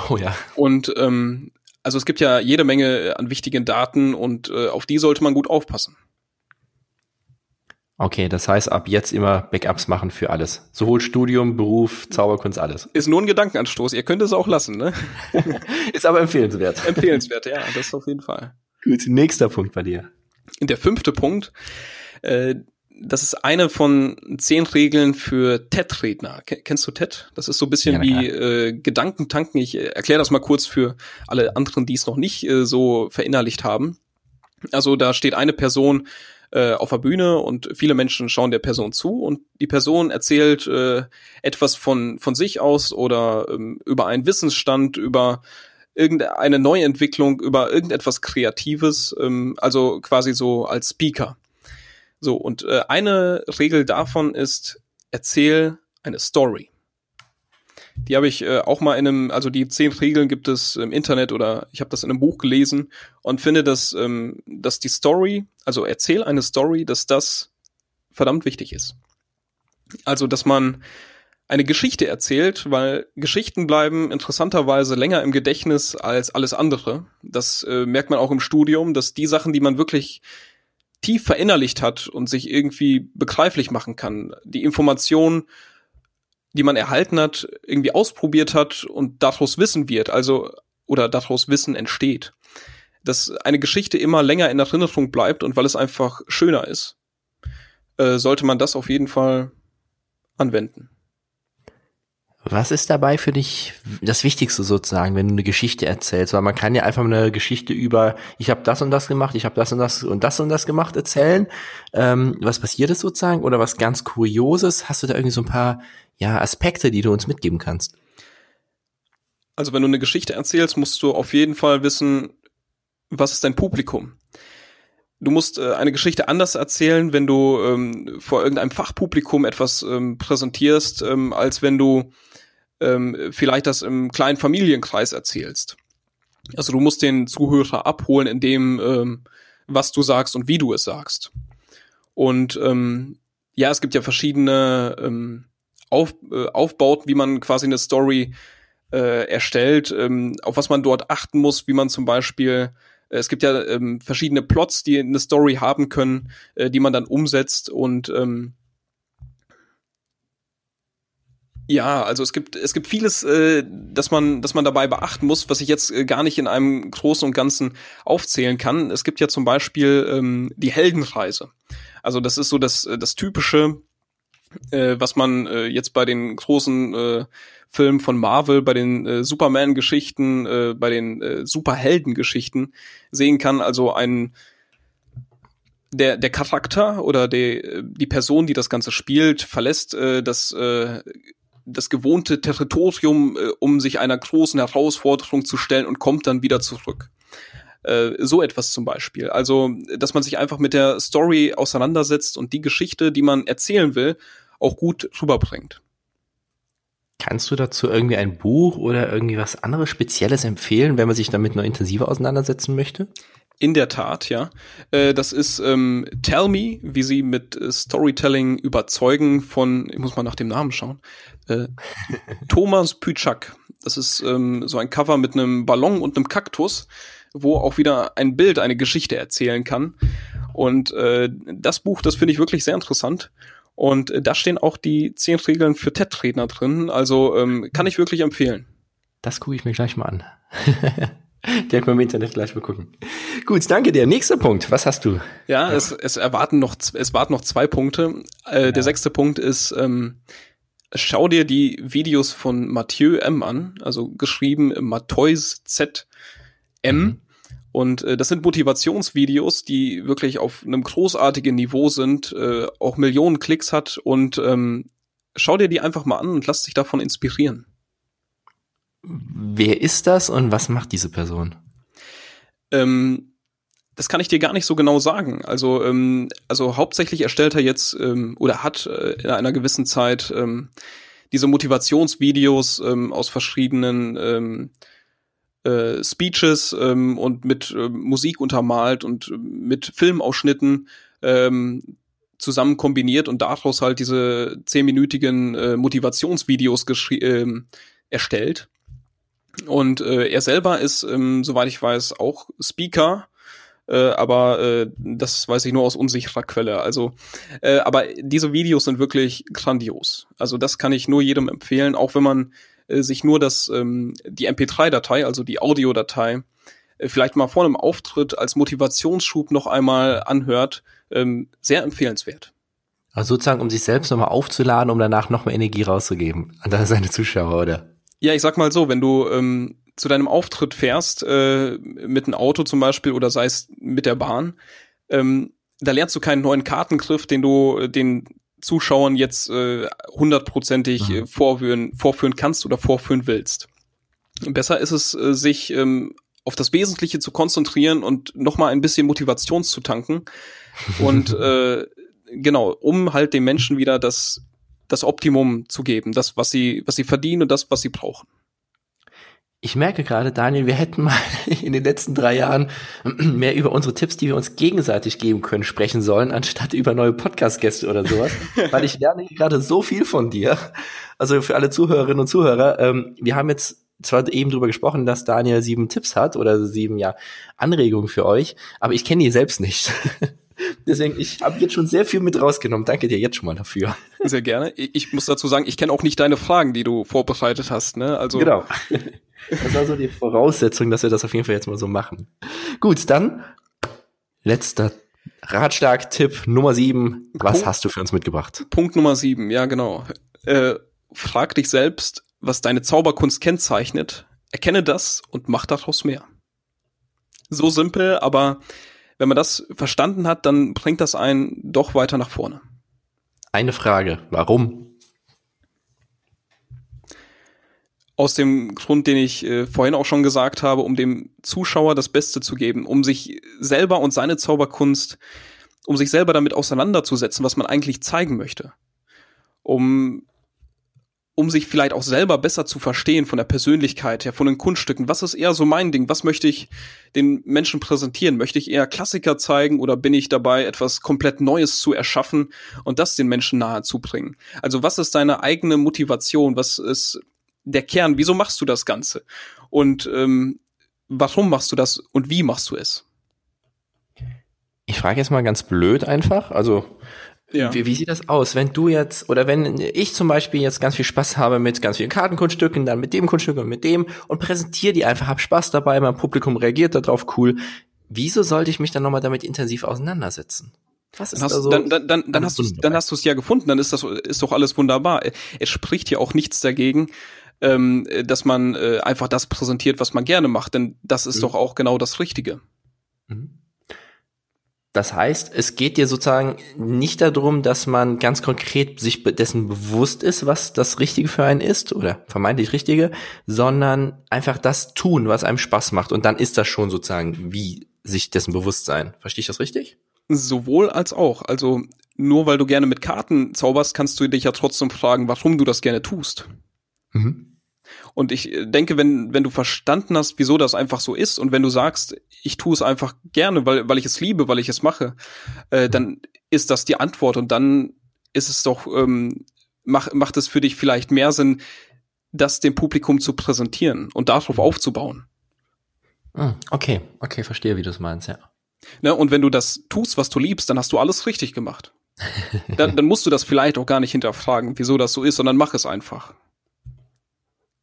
Oh ja. Und ähm, also es gibt ja jede Menge an wichtigen Daten und äh, auf die sollte man gut aufpassen. Okay, das heißt ab jetzt immer Backups machen für alles. Sowohl Studium, Beruf, Zauberkunst, alles. Ist nur ein Gedankenanstoß. Ihr könnt es auch lassen, ne? ist aber empfehlenswert. Empfehlenswert, ja, das auf jeden Fall. Gut, nächster Punkt bei dir. Der fünfte Punkt, äh, das ist eine von zehn Regeln für TED-Redner. Kennst du TED? Das ist so ein bisschen ja, wie äh, Gedankentanken. Ich äh, erkläre das mal kurz für alle anderen, die es noch nicht äh, so verinnerlicht haben. Also da steht eine Person äh, auf der Bühne und viele Menschen schauen der Person zu und die Person erzählt äh, etwas von, von sich aus oder ähm, über einen Wissensstand, über irgendeine Neuentwicklung, über irgendetwas Kreatives, ähm, also quasi so als Speaker. So, und äh, eine Regel davon ist, erzähl eine Story. Die habe ich äh, auch mal in einem, also die zehn Regeln gibt es im Internet oder ich habe das in einem Buch gelesen und finde, dass, ähm, dass die Story, also erzähl eine Story, dass das verdammt wichtig ist. Also, dass man eine Geschichte erzählt, weil Geschichten bleiben interessanterweise länger im Gedächtnis als alles andere. Das äh, merkt man auch im Studium, dass die Sachen, die man wirklich tief verinnerlicht hat und sich irgendwie begreiflich machen kann, die Information die man erhalten hat, irgendwie ausprobiert hat und daraus Wissen wird, also oder daraus Wissen entsteht. Dass eine Geschichte immer länger in Erinnerung bleibt und weil es einfach schöner ist, äh, sollte man das auf jeden Fall anwenden. Was ist dabei für dich das Wichtigste sozusagen, wenn du eine Geschichte erzählst? Weil man kann ja einfach eine Geschichte über, ich habe das und das gemacht, ich habe das und das und das und das gemacht erzählen. Ähm, was passiert ist sozusagen oder was ganz Kurioses? Hast du da irgendwie so ein paar ja, Aspekte, die du uns mitgeben kannst? Also wenn du eine Geschichte erzählst, musst du auf jeden Fall wissen, was ist dein Publikum? Du musst äh, eine Geschichte anders erzählen, wenn du ähm, vor irgendeinem Fachpublikum etwas ähm, präsentierst, ähm, als wenn du ähm, vielleicht das im kleinen Familienkreis erzählst. Also du musst den Zuhörer abholen in dem, ähm, was du sagst und wie du es sagst. Und ähm, ja, es gibt ja verschiedene ähm, auf, äh, aufbaut, wie man quasi eine Story äh, erstellt, ähm, auf was man dort achten muss, wie man zum Beispiel es gibt ja ähm, verschiedene Plots, die eine Story haben können, äh, die man dann umsetzt und ähm, ja, also es gibt es gibt vieles, äh, dass man dass man dabei beachten muss, was ich jetzt äh, gar nicht in einem Großen und Ganzen aufzählen kann. Es gibt ja zum Beispiel ähm, die Heldenreise. Also das ist so das äh, das typische, äh, was man äh, jetzt bei den großen äh, Filmen von Marvel, bei den äh, Superman-Geschichten, äh, bei den äh, Superhelden-Geschichten sehen kann. Also ein der der Charakter oder die die Person, die das Ganze spielt, verlässt äh, das äh, das gewohnte Territorium, äh, um sich einer großen Herausforderung zu stellen und kommt dann wieder zurück. Äh, so etwas zum Beispiel. Also, dass man sich einfach mit der Story auseinandersetzt und die Geschichte, die man erzählen will, auch gut rüberbringt. Kannst du dazu irgendwie ein Buch oder irgendwie was anderes Spezielles empfehlen, wenn man sich damit noch intensiver auseinandersetzen möchte? In der Tat, ja. Äh, das ist ähm, Tell Me, wie sie mit äh, Storytelling überzeugen von, ich muss mal nach dem Namen schauen, äh, Thomas Pütschak. Das ist ähm, so ein Cover mit einem Ballon und einem Kaktus, wo auch wieder ein Bild eine Geschichte erzählen kann. Und äh, das Buch, das finde ich wirklich sehr interessant. Und äh, da stehen auch die zehn Regeln für TED-Redner drin. Also ähm, kann ich wirklich empfehlen. Das gucke ich mir gleich mal an. Der kann man im Internet gleich mal gucken. Gut, danke dir. Nächster Punkt. Was hast du? Ja, es, es erwarten noch, es warten noch zwei Punkte. Äh, ja. Der sechste Punkt ist, ähm, schau dir die Videos von Mathieu M an, also geschrieben Mattheus Z M. Mhm. Und äh, das sind Motivationsvideos, die wirklich auf einem großartigen Niveau sind, äh, auch Millionen Klicks hat und ähm, schau dir die einfach mal an und lass dich davon inspirieren. Wer ist das und was macht diese Person? Ähm, das kann ich dir gar nicht so genau sagen. Also, ähm, also hauptsächlich erstellt er jetzt ähm, oder hat äh, in einer gewissen Zeit ähm, diese Motivationsvideos ähm, aus verschiedenen ähm, äh, Speeches ähm, und mit äh, Musik untermalt und äh, mit Filmausschnitten ähm, zusammen kombiniert und daraus halt diese zehnminütigen äh, Motivationsvideos äh, erstellt. Und äh, er selber ist, ähm, soweit ich weiß, auch Speaker. Äh, aber äh, das weiß ich nur aus unsicherer Quelle. Also, äh, aber diese Videos sind wirklich grandios. Also das kann ich nur jedem empfehlen, auch wenn man äh, sich nur das ähm, die MP3-Datei, also die Audiodatei, äh, vielleicht mal vor einem Auftritt als Motivationsschub noch einmal anhört. Ähm, sehr empfehlenswert. Also sozusagen, um sich selbst nochmal aufzuladen, um danach nochmal Energie rauszugeben an seine Zuschauer, oder? Ja, ich sag mal so, wenn du ähm, zu deinem Auftritt fährst, äh, mit einem Auto zum Beispiel oder sei es mit der Bahn, ähm, da lernst du keinen neuen Kartengriff, den du äh, den Zuschauern jetzt äh, hundertprozentig äh, vorführen, vorführen kannst oder vorführen willst. Besser ist es, äh, sich ähm, auf das Wesentliche zu konzentrieren und nochmal ein bisschen Motivation zu tanken. Und äh, genau, um halt den Menschen wieder das das Optimum zu geben, das, was sie, was sie verdienen und das, was sie brauchen. Ich merke gerade, Daniel, wir hätten mal in den letzten drei Jahren mehr über unsere Tipps, die wir uns gegenseitig geben können, sprechen sollen, anstatt über neue Podcast-Gäste oder sowas. Weil ich lerne gerade so viel von dir. Also für alle Zuhörerinnen und Zuhörer, ähm, wir haben jetzt zwar eben drüber gesprochen, dass Daniel sieben Tipps hat oder sieben ja Anregungen für euch, aber ich kenne die selbst nicht. Deswegen, ich habe jetzt schon sehr viel mit rausgenommen. Danke dir jetzt schon mal dafür. Sehr gerne. Ich muss dazu sagen, ich kenne auch nicht deine Fragen, die du vorbereitet hast. Ne? Also genau. Das war so die Voraussetzung, dass wir das auf jeden Fall jetzt mal so machen. Gut, dann letzter Ratschlag, Tipp Nummer sieben. Was Punkt, hast du für uns mitgebracht? Punkt Nummer sieben, ja genau. Äh, frag dich selbst, was deine Zauberkunst kennzeichnet. Erkenne das und mach daraus mehr. So simpel, aber wenn man das verstanden hat, dann bringt das einen doch weiter nach vorne. Eine Frage, warum? Aus dem Grund, den ich äh, vorhin auch schon gesagt habe, um dem Zuschauer das Beste zu geben, um sich selber und seine Zauberkunst, um sich selber damit auseinanderzusetzen, was man eigentlich zeigen möchte. Um um sich vielleicht auch selber besser zu verstehen von der Persönlichkeit her, von den Kunststücken. Was ist eher so mein Ding? Was möchte ich den Menschen präsentieren? Möchte ich eher Klassiker zeigen oder bin ich dabei, etwas komplett Neues zu erschaffen und das den Menschen nahe zu bringen? Also was ist deine eigene Motivation? Was ist der Kern? Wieso machst du das Ganze? Und ähm, warum machst du das und wie machst du es? Ich frage jetzt mal ganz blöd einfach, also Ja. wie, wie sieht das aus, wenn du jetzt, oder wenn ich zum Beispiel jetzt ganz viel Spaß habe mit ganz vielen Kartenkunststücken, dann mit dem Kunststück und mit dem und präsentiere die einfach, hab Spaß dabei, mein Publikum reagiert darauf, cool. Wieso sollte ich mich dann nochmal damit intensiv auseinandersetzen? Was ist Dann hast, da so? dann, dann, dann, dann hast du dann hast du es ja gefunden, dann ist das ist doch alles wunderbar. Es spricht ja auch nichts dagegen, ähm, dass man äh, einfach das präsentiert, was man gerne macht, denn das ist Mhm. doch auch genau das Richtige. Mhm. Das heißt, es geht dir sozusagen nicht darum, dass man ganz konkret sich dessen bewusst ist, was das Richtige für einen ist oder vermeintlich Richtige, sondern einfach das tun, was einem Spaß macht. Und dann ist das schon sozusagen wie sich dessen bewusst sein. Verstehe ich das richtig? Sowohl als auch. Also nur weil du gerne mit Karten zauberst, kannst du dich ja trotzdem fragen, warum du das gerne tust. Mhm. Und ich äh, denke, wenn, wenn du verstanden hast, wieso das einfach so ist und wenn du sagst, ich tue es einfach gerne, weil, weil ich es liebe, weil ich es mache, äh, dann ist das die Antwort und dann ist es doch, ähm, mach, macht es für dich vielleicht mehr Sinn, das dem Publikum zu präsentieren und darauf aufzubauen. Mhm. Okay, okay, verstehe, wie du es meinst, ja. Ne? Und wenn du das tust, was du liebst, dann hast du alles richtig gemacht. dann, dann musst du das vielleicht auch gar nicht hinterfragen, wieso das so ist, sondern mach es einfach.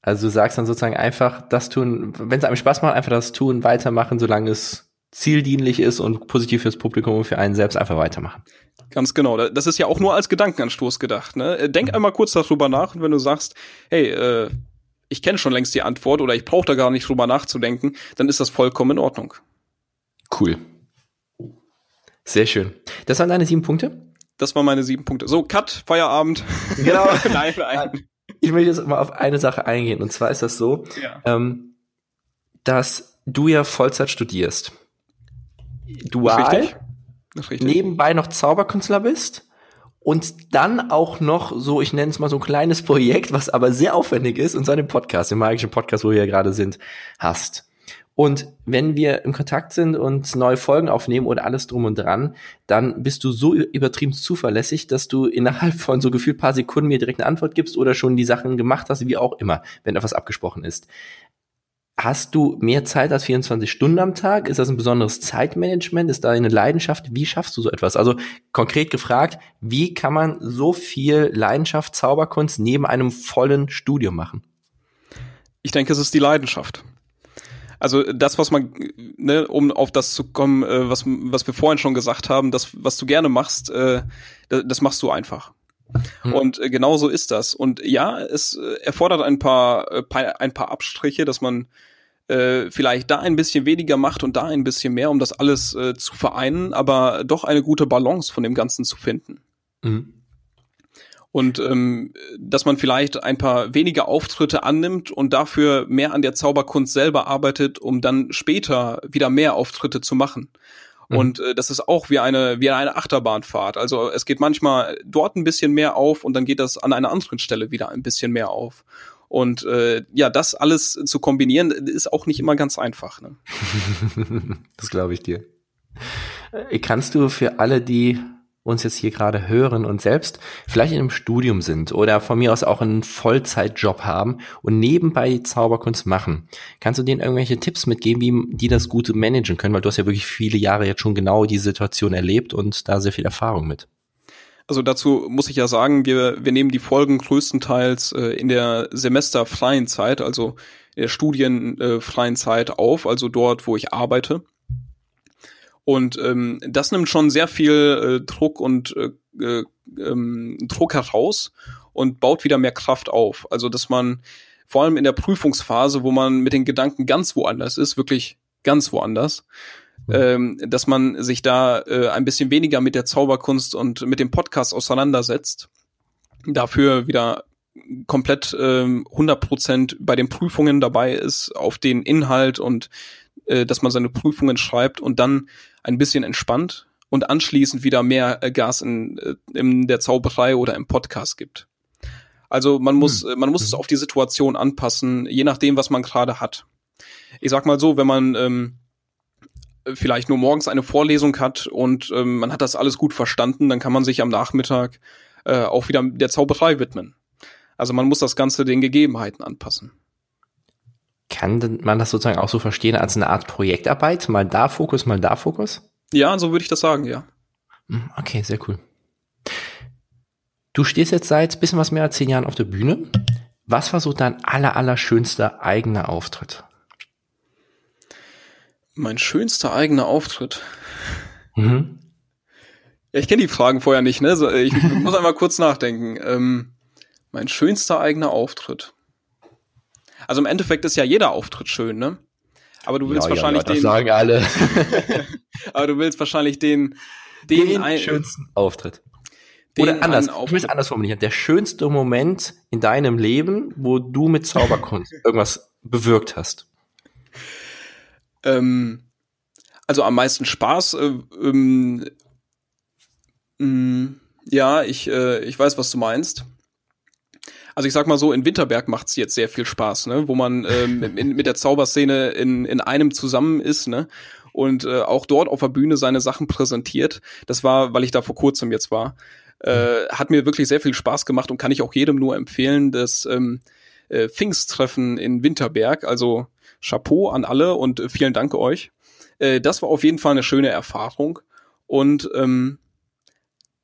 Also du sagst dann sozusagen einfach das tun, wenn es einem Spaß macht, einfach das tun, weitermachen, solange es zieldienlich ist und positiv fürs Publikum und für einen selbst einfach weitermachen. Ganz genau. Da- Das ist ja auch nur als Gedankenanstoß gedacht. Ne? Äh, Denk einmal kurz darüber nach und wenn du sagst, hey, äh, ich kenne schon längst die Antwort oder ich brauche da gar nicht drüber nachzudenken, dann ist das vollkommen in Ordnung. Cool. Sehr schön. Das waren deine sieben Punkte? Das waren meine sieben Punkte. So, Cut, Feierabend. Genau. nein, nein. Ich möchte jetzt mal auf eine Sache eingehen. Und zwar ist das so, Ja. ähm, dass du ja Vollzeit studierst. Dual, nebenbei noch Zauberkünstler bist und dann auch noch so, ich nenne es mal so ein kleines Projekt, was aber sehr aufwendig ist und so einen Podcast, den magischen Podcast, wo wir ja gerade sind, hast. Und wenn wir im Kontakt sind und neue Folgen aufnehmen oder alles drum und dran, dann bist du so übertrieben zuverlässig, dass du innerhalb von so gefühlt paar Sekunden mir direkt eine Antwort gibst oder schon die Sachen gemacht hast, wie auch immer, wenn etwas abgesprochen ist. Hast du mehr Zeit als 24 Stunden am Tag? Ist das ein besonderes Zeitmanagement? Ist da eine Leidenschaft? Wie schaffst du so etwas? Also konkret gefragt, wie kann man so viel Leidenschaft, Zauberkunst neben einem vollen Studium machen? Ich denke, es ist die Leidenschaft. Also das, was man, ne, um auf das zu kommen, äh, was, was wir vorhin schon gesagt haben, das, was du gerne machst, äh, das, das machst du einfach. Hm. Und äh, genau so ist das. Und ja, es äh, erfordert ein paar, äh, ein paar Abstriche, dass man äh, vielleicht da ein bisschen weniger macht und da ein bisschen mehr, um das alles äh, zu vereinen, aber doch eine gute Balance von dem Ganzen zu finden. Mhm. Und ähm, dass man vielleicht ein paar weniger Auftritte annimmt und dafür mehr an der Zauberkunst selber arbeitet, um dann später wieder mehr Auftritte zu machen. Mhm. Und äh, das ist auch wie eine, wie eine Achterbahnfahrt. Also es geht manchmal dort ein bisschen mehr auf und dann geht das an einer anderen Stelle wieder ein bisschen mehr auf. Und äh, ja, das alles zu kombinieren, ist auch nicht immer ganz einfach. Ne? das glaube ich dir. Äh, Kannst du für alle, die uns jetzt hier gerade hören und selbst vielleicht in einem Studium sind oder von mir aus auch einen Vollzeitjob haben und nebenbei Zauberkunst machen, kannst du denen irgendwelche Tipps mitgeben, wie die das gut managen können? Weil du hast ja wirklich viele Jahre jetzt schon genau die Situation erlebt und da sehr viel Erfahrung mit. Also dazu muss ich ja sagen, wir, wir nehmen die Folgen größtenteils äh, in der semesterfreien Zeit, also der studienfreien Zeit auf, also dort, wo ich arbeite. Und ähm, das nimmt schon sehr viel äh, Druck und äh, äh, ähm, Druck heraus und baut wieder mehr Kraft auf. Also dass man vor allem in der Prüfungsphase, wo man mit den Gedanken ganz woanders ist, wirklich ganz woanders, ähm, dass man sich da äh, ein bisschen weniger mit der Zauberkunst und mit dem Podcast auseinandersetzt. Dafür wieder komplett ähm, 100% bei den Prüfungen dabei ist, auf den Inhalt und äh, dass man seine Prüfungen schreibt und dann ein bisschen entspannt und anschließend wieder mehr äh, Gas in, äh, in der Zauberei oder im Podcast gibt. Also man muss, äh, man muss es auf die Situation anpassen, je nachdem, was man gerade hat. Ich sag mal so, wenn man ähm, vielleicht nur morgens eine Vorlesung hat und ähm, man hat das alles gut verstanden, dann kann man sich am Nachmittag äh, auch wieder der Zauberei widmen. Also man muss das Ganze den Gegebenheiten anpassen. Kann man das sozusagen auch so verstehen als eine Art Projektarbeit? Mal da Fokus, mal da Fokus? Ja, so würde ich das sagen, ja. Hm, okay, sehr cool. Du stehst jetzt seit bisschen was mehr als zehn Jahren auf der Bühne. Was war so dein aller, aller schönster eigener Auftritt? Mein schönster eigener Auftritt. Mhm. Ja, ich kenne die Fragen vorher nicht, ne? Ich muss einmal kurz nachdenken. Ähm, mein schönster eigener Auftritt. Also im Endeffekt ist ja jeder Auftritt schön, ne? Aber du willst ja, wahrscheinlich ja, ja, das den. sagen alle. aber du willst wahrscheinlich den, den, den ein, schönsten Auftritt. Oder anders, ich will es anders formulieren. Der schönste Moment in deinem Leben, wo du mit Zauberkunst irgendwas bewirkt hast. Ähm, also am meisten Spaß. Äh, ähm, mh, mm, ja, ich, äh, ich weiß, was du meinst. Also ich sag mal so, in Winterberg macht's jetzt sehr viel Spaß, ne? Wo man ähm, in, mit der Zauberszene in, in einem zusammen ist, ne? Und äh, auch dort auf der Bühne seine Sachen präsentiert. Das war, weil ich da vor kurzem jetzt war. Äh, hat mir wirklich sehr viel Spaß gemacht und kann ich auch jedem nur empfehlen, das ähm, äh, Pfingsttreffen in Winterberg. Also Chapeau an alle und äh, vielen Dank euch. Äh, das war auf jeden Fall eine schöne Erfahrung. Und ähm,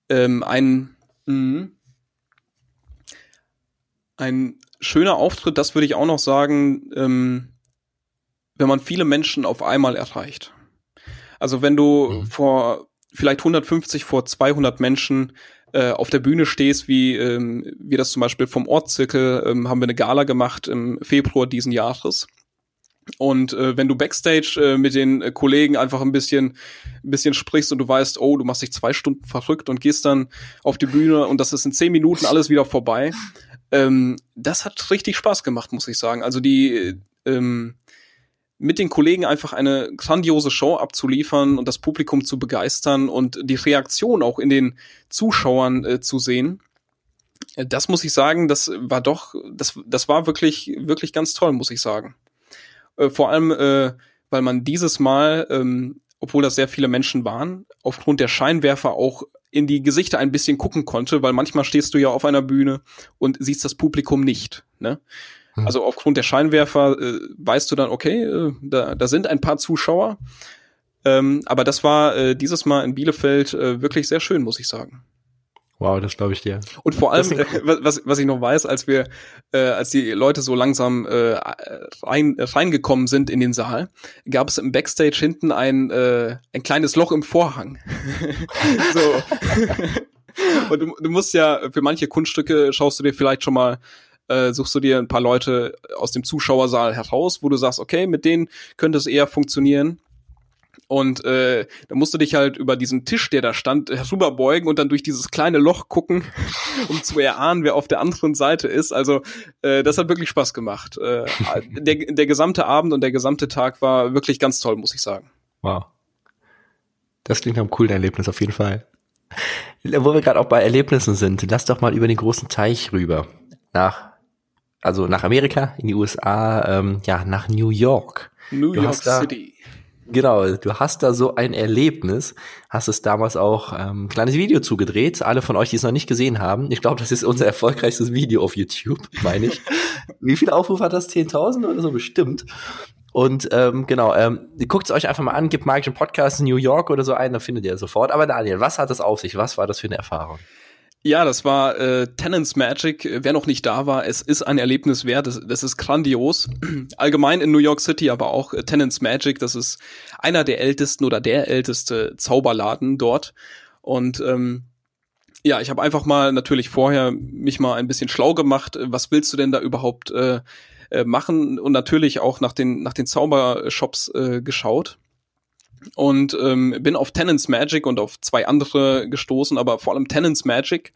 ähm, ein, mh, ein schöner Auftritt, das würde ich auch noch sagen, ähm, wenn man viele Menschen auf einmal erreicht. Also wenn du mhm. vor vielleicht 150 vor 200 Menschen äh, auf der Bühne stehst, wie ähm, wir das zum Beispiel vom Ortszirkel ähm, haben wir eine Gala gemacht im Februar diesen Jahres. Und äh, wenn du backstage äh, mit den äh, Kollegen einfach ein bisschen, ein bisschen sprichst und du weißt, oh, du machst dich zwei Stunden verrückt und gehst dann auf die Bühne und das ist in zehn Minuten alles wieder vorbei, ähm, das hat richtig Spaß gemacht, muss ich sagen. Also die ähm, mit den Kollegen einfach eine grandiose Show abzuliefern und das Publikum zu begeistern und die Reaktion auch in den Zuschauern äh, zu sehen. Äh, das muss ich sagen, das war doch, das, das war wirklich, wirklich ganz toll, muss ich sagen. Äh, vor allem, äh, weil man dieses Mal, ähm, obwohl das sehr viele Menschen waren, aufgrund der Scheinwerfer auch in die Gesichter ein bisschen gucken konnte, weil manchmal stehst du ja auf einer Bühne und siehst das Publikum nicht. Ne? Hm. Also aufgrund der Scheinwerfer äh, weißt du dann, okay, äh, da, da sind ein paar Zuschauer. Ähm, aber das war äh, dieses Mal in Bielefeld äh, wirklich sehr schön, muss ich sagen. Wow, das glaube ich dir. Und vor allem, äh, was, was ich noch weiß, als wir, äh, als die Leute so langsam äh, rein, reingekommen sind in den Saal, gab es im Backstage hinten ein, äh, ein kleines Loch im Vorhang. so. Und du, du musst ja, für manche Kunststücke schaust du dir vielleicht schon mal äh, suchst du dir ein paar Leute aus dem Zuschauersaal heraus, wo du sagst, okay, mit denen könnte es eher funktionieren. Und äh, da musst du dich halt über diesen Tisch, der da stand, herüberbeugen und dann durch dieses kleine Loch gucken, um zu erahnen, wer auf der anderen Seite ist. Also äh, das hat wirklich Spaß gemacht. Äh, der, der gesamte Abend und der gesamte Tag war wirklich ganz toll, muss ich sagen. Wow. Das klingt nach einem coolen Erlebnis auf jeden Fall. Wo wir gerade auch bei Erlebnissen sind, lass doch mal über den großen Teich rüber. Nach, also nach Amerika, in die USA, ähm, ja, nach New York. New du York City. Genau, du hast da so ein Erlebnis, hast es damals auch ähm, ein kleines Video zugedreht. Alle von euch, die es noch nicht gesehen haben, ich glaube, das ist unser erfolgreichstes Video auf YouTube, meine ich. Wie viele Aufrufe hat das? 10.000 oder so bestimmt. Und ähm, genau, ähm, guckt es euch einfach mal an, gebt magischen Podcast in New York oder so ein, dann findet ihr sofort. Aber Daniel, was hat das auf sich? Was war das für eine Erfahrung? Ja, das war äh, Tenants Magic. Wer noch nicht da war, es ist ein Erlebnis wert. Das, das ist grandios. Allgemein in New York City, aber auch äh, Tenants Magic. Das ist einer der ältesten oder der älteste Zauberladen dort. Und ähm, ja, ich habe einfach mal natürlich vorher mich mal ein bisschen schlau gemacht. Was willst du denn da überhaupt äh, äh, machen? Und natürlich auch nach den nach den Zaubershops äh, geschaut und ähm, bin auf Tenants Magic und auf zwei andere gestoßen, aber vor allem Tenants Magic.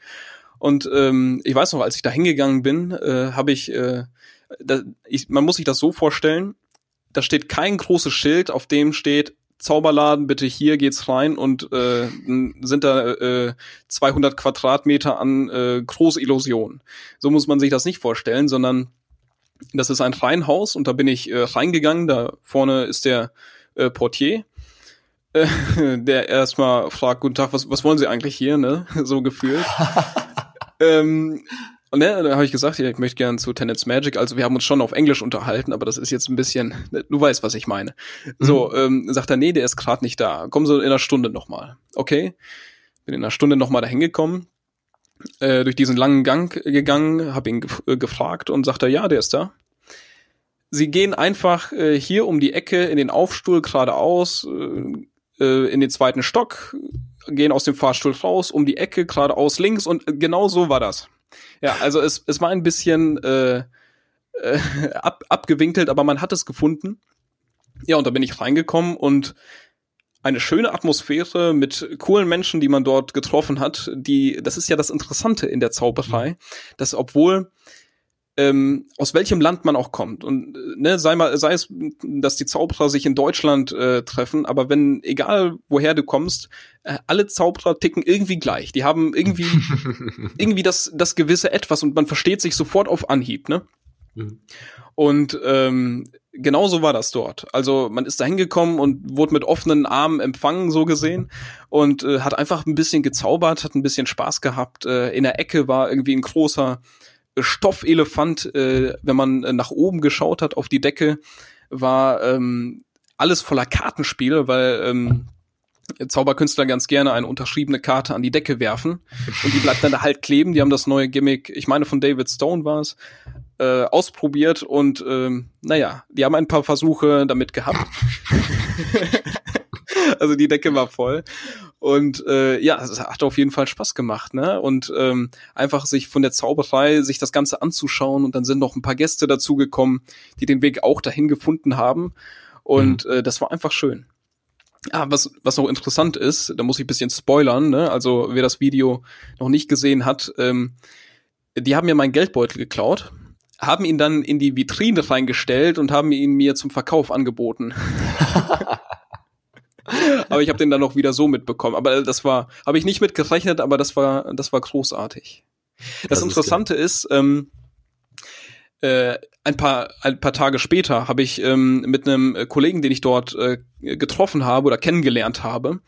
Und ähm, ich weiß noch, als ich da hingegangen bin, äh, habe ich, äh, da, ich, man muss sich das so vorstellen, da steht kein großes Schild, auf dem steht Zauberladen, bitte hier geht's rein und äh, sind da äh, 200 Quadratmeter an äh, große Illusion. So muss man sich das nicht vorstellen, sondern das ist ein Reihenhaus und da bin ich äh, reingegangen. Da vorne ist der äh, Portier der erstmal fragt, guten Tag, was, was wollen Sie eigentlich hier, ne? So gefühlt. ähm, Und ne, da habe ich gesagt, ja, ich möchte gern zu Tenets Magic. Also wir haben uns schon auf Englisch unterhalten, aber das ist jetzt ein bisschen, ne, du weißt, was ich meine. Mhm. So, ähm, sagt er, nee, der ist gerade nicht da. Komm so in einer Stunde nochmal. Okay, bin in einer Stunde nochmal dahin gekommen, äh, durch diesen langen Gang gegangen, habe ihn gef äh, gefragt und sagt er, ja, der ist da. Sie gehen einfach äh, hier um die Ecke in den Aufstuhl geradeaus, äh, äh in den zweiten Stock, gehen aus dem Fahrstuhl raus, um die Ecke, geradeaus links und genau so war das. Ja, also es, es war ein bisschen äh, äh, ab, abgewinkelt, aber man hat es gefunden. Ja, und da bin ich reingekommen und eine schöne Atmosphäre mit coolen Menschen, die man dort getroffen hat. Die, das ist ja das Interessante in der Zauberei, dass obwohl ähm, aus welchem Land man auch kommt. Und ne, sei mal, sei es, dass die Zauberer sich in Deutschland äh, treffen, aber wenn, egal woher du kommst, äh, alle Zauberer ticken irgendwie gleich. Die haben irgendwie, irgendwie das, das gewisse Etwas und man versteht sich sofort auf Anhieb, ne? Mhm. Und ähm, genauso war das dort. Also man ist da hingekommen und wurde mit offenen Armen empfangen, so gesehen, und äh, hat einfach ein bisschen gezaubert, hat ein bisschen Spaß gehabt. Äh, in der Ecke war irgendwie ein großer Stoffelefant, äh, wenn man äh, nach oben geschaut hat auf die Decke, war ähm, alles voller Kartenspiele, weil ähm, Zauberkünstler ganz gerne eine unterschriebene Karte an die Decke werfen und die bleibt dann da halt kleben. Die haben das neue Gimmick, ich meine von David Stone war es, äh, ausprobiert und ähm, naja, die haben ein paar Versuche damit gehabt. also die Decke war voll. Und äh, ja, es hat auf jeden Fall Spaß gemacht, ne? Und ähm, einfach sich von der Zauberei, sich das Ganze anzuschauen und dann sind noch ein paar Gäste dazugekommen, die den Weg auch dahin gefunden haben. Und mhm. äh, das war einfach schön. Ah, was, was noch interessant ist, da muss ich bisschen spoilern, ne? Also wer das Video noch nicht gesehen hat, ähm, die haben mir meinen Geldbeutel geklaut, haben ihn dann in die Vitrine reingestellt und haben ihn mir zum Verkauf angeboten. aber ich habe den dann noch wieder so mitbekommen. Aber das war, habe ich nicht mitgerechnet, aber das war, das war großartig. Das, das Interessante ist, ist ähm, äh, ein paar ein paar Tage später habe ich ähm, mit einem Kollegen, den ich dort äh, getroffen habe oder kennengelernt habe,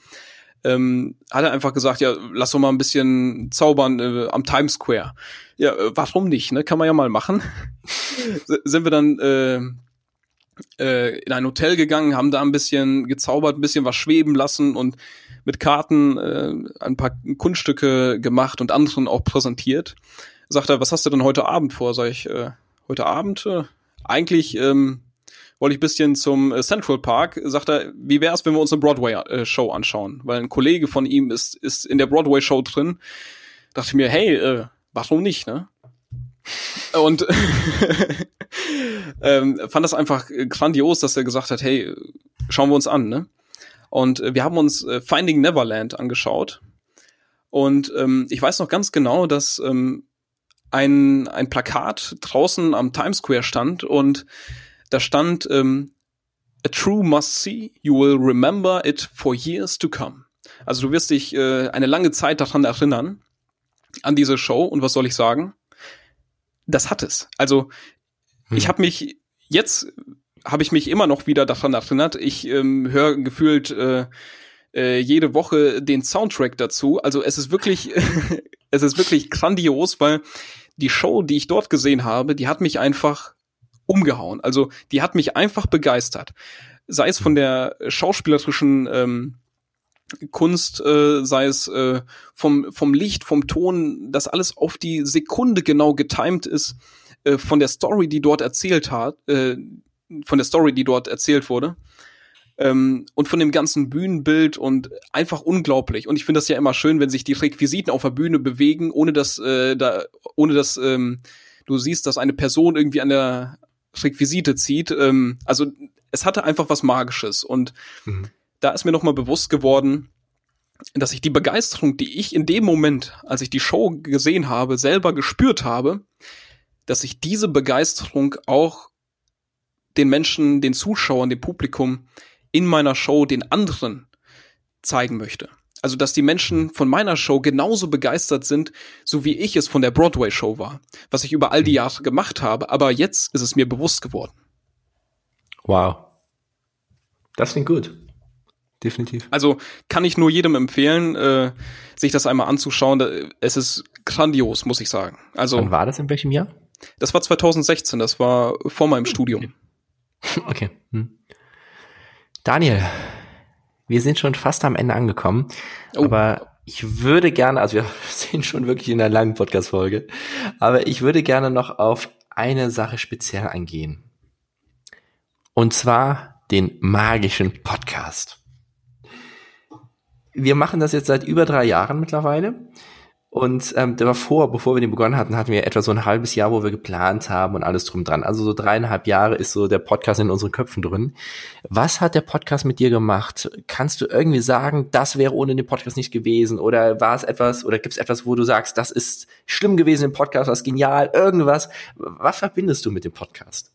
ähm, hat er einfach gesagt, ja, lass doch mal ein bisschen zaubern äh, am Times Square. Ja, äh, warum nicht? Ne, kann man ja mal machen. sind wir dann äh, äh, in ein Hotel gegangen, haben da ein bisschen gezaubert, ein bisschen was schweben lassen und mit Karten äh, ein paar Kunststücke gemacht und anderen auch präsentiert. Sagt er, was hast du denn heute Abend vor? Sag ich, äh, heute Abend? Äh, eigentlich ähm, wollte ich bisschen zum äh, Central Park. Sagt er, wie wär's, wenn wir uns eine Broadway-Show äh, anschauen? Weil ein Kollege von ihm ist, ist in der Broadway-Show drin. Dachte ich mir, hey, äh, warum nicht, ne? Und ähm, fand das einfach grandios, dass er gesagt hat, hey, schauen wir uns an, ne? Und äh, wir haben uns äh, Finding Neverland angeschaut. Und ähm, ich weiß noch ganz genau, dass ähm, ein, ein Plakat draußen am Times Square stand und da stand ähm, A true must see, you will remember it for years to come. Also du wirst dich äh, eine lange Zeit daran erinnern, an diese Show. Und was soll ich sagen? Das hat es. Also hm. ich habe mich jetzt habe ich mich immer noch wieder daran erinnert. Ich ähm, höre gefühlt äh, äh, jede Woche den Soundtrack dazu. Also es ist wirklich, es ist wirklich grandios, weil die Show, die ich dort gesehen habe, die hat mich einfach umgehauen. Also die hat mich einfach begeistert. Sei es von der schauspielerischen ähm, Kunst, äh, sei es äh, vom, vom Licht, vom Ton, das alles auf die Sekunde genau getimed ist, äh, von der Story, die dort erzählt hat, äh, von der Story, die dort erzählt wurde. Ähm, und von dem ganzen Bühnenbild und einfach unglaublich. Und ich finde das ja immer schön, wenn sich die Requisiten auf der Bühne bewegen, ohne dass äh, da, ohne dass ähm, du siehst, dass eine Person irgendwie an der Requisite zieht. Ähm, also es hatte einfach was Magisches. Und mhm. Da ist mir nochmal bewusst geworden, dass ich die Begeisterung, die ich in dem Moment, als ich die Show gesehen habe, selber gespürt habe, dass ich diese Begeisterung auch den Menschen, den Zuschauern, dem Publikum in meiner Show den anderen zeigen möchte. Also, dass die Menschen von meiner Show genauso begeistert sind, so wie ich es von der Broadway-Show war, was ich über all die Jahre gemacht habe, aber jetzt ist es mir bewusst geworden. Wow. Das klingt gut. Definitiv. Also kann ich nur jedem empfehlen, äh, sich das einmal anzuschauen. Es ist grandios, muss ich sagen. Also. Wann war das in welchem Jahr? Das war 2016, das war vor meinem Studium. Okay. Hm. Daniel, wir sind schon fast am Ende angekommen, oh. aber ich würde gerne, also wir sind schon wirklich in einer langen Podcast-Folge, aber ich würde gerne noch auf eine Sache speziell eingehen. Und zwar den magischen Podcast. Wir machen das jetzt seit über drei Jahren mittlerweile und ähm, davor, bevor wir den begonnen hatten, hatten wir etwa so ein halbes Jahr, wo wir geplant haben und alles drum dran. Also so dreieinhalb Jahre ist so der Podcast in unseren Köpfen drin. Was hat der Podcast mit dir gemacht? Kannst du irgendwie sagen, das wäre ohne den Podcast nicht gewesen? Oder war es etwas, oder gibt es etwas, wo du sagst, das ist schlimm gewesen im Podcast, was genial, irgendwas? Was verbindest du mit dem Podcast?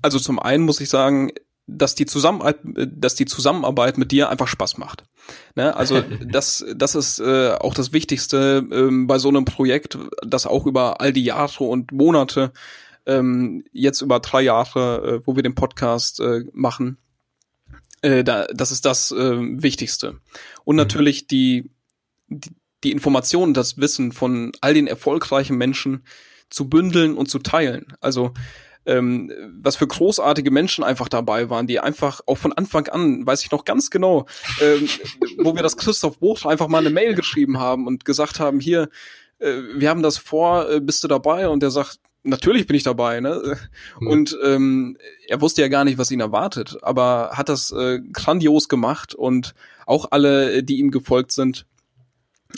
Also zum einen muss ich sagen, dass die Zusammenarbeit, dass die Zusammenarbeit mit dir einfach Spaß macht. Ne? Also das, das ist äh, auch das Wichtigste ähm, bei so einem Projekt, das auch über all die Jahre und Monate, ähm, jetzt über drei Jahre, äh, wo wir den Podcast äh, machen, äh, da, das ist das äh, Wichtigste. Und mhm. natürlich die, die, die Informationen, das Wissen von all den erfolgreichen Menschen zu bündeln und zu teilen. Also ähm, was für großartige Menschen einfach dabei waren, die einfach auch von Anfang an, weiß ich noch ganz genau, ähm, wo wir das Christoph Buch einfach mal eine Mail geschrieben haben und gesagt haben, hier, äh, wir haben das vor, äh, bist du dabei? Und er sagt, natürlich bin ich dabei, ne? Mhm. Und ähm, er wusste ja gar nicht, was ihn erwartet, aber hat das äh, grandios gemacht und auch alle, die ihm gefolgt sind.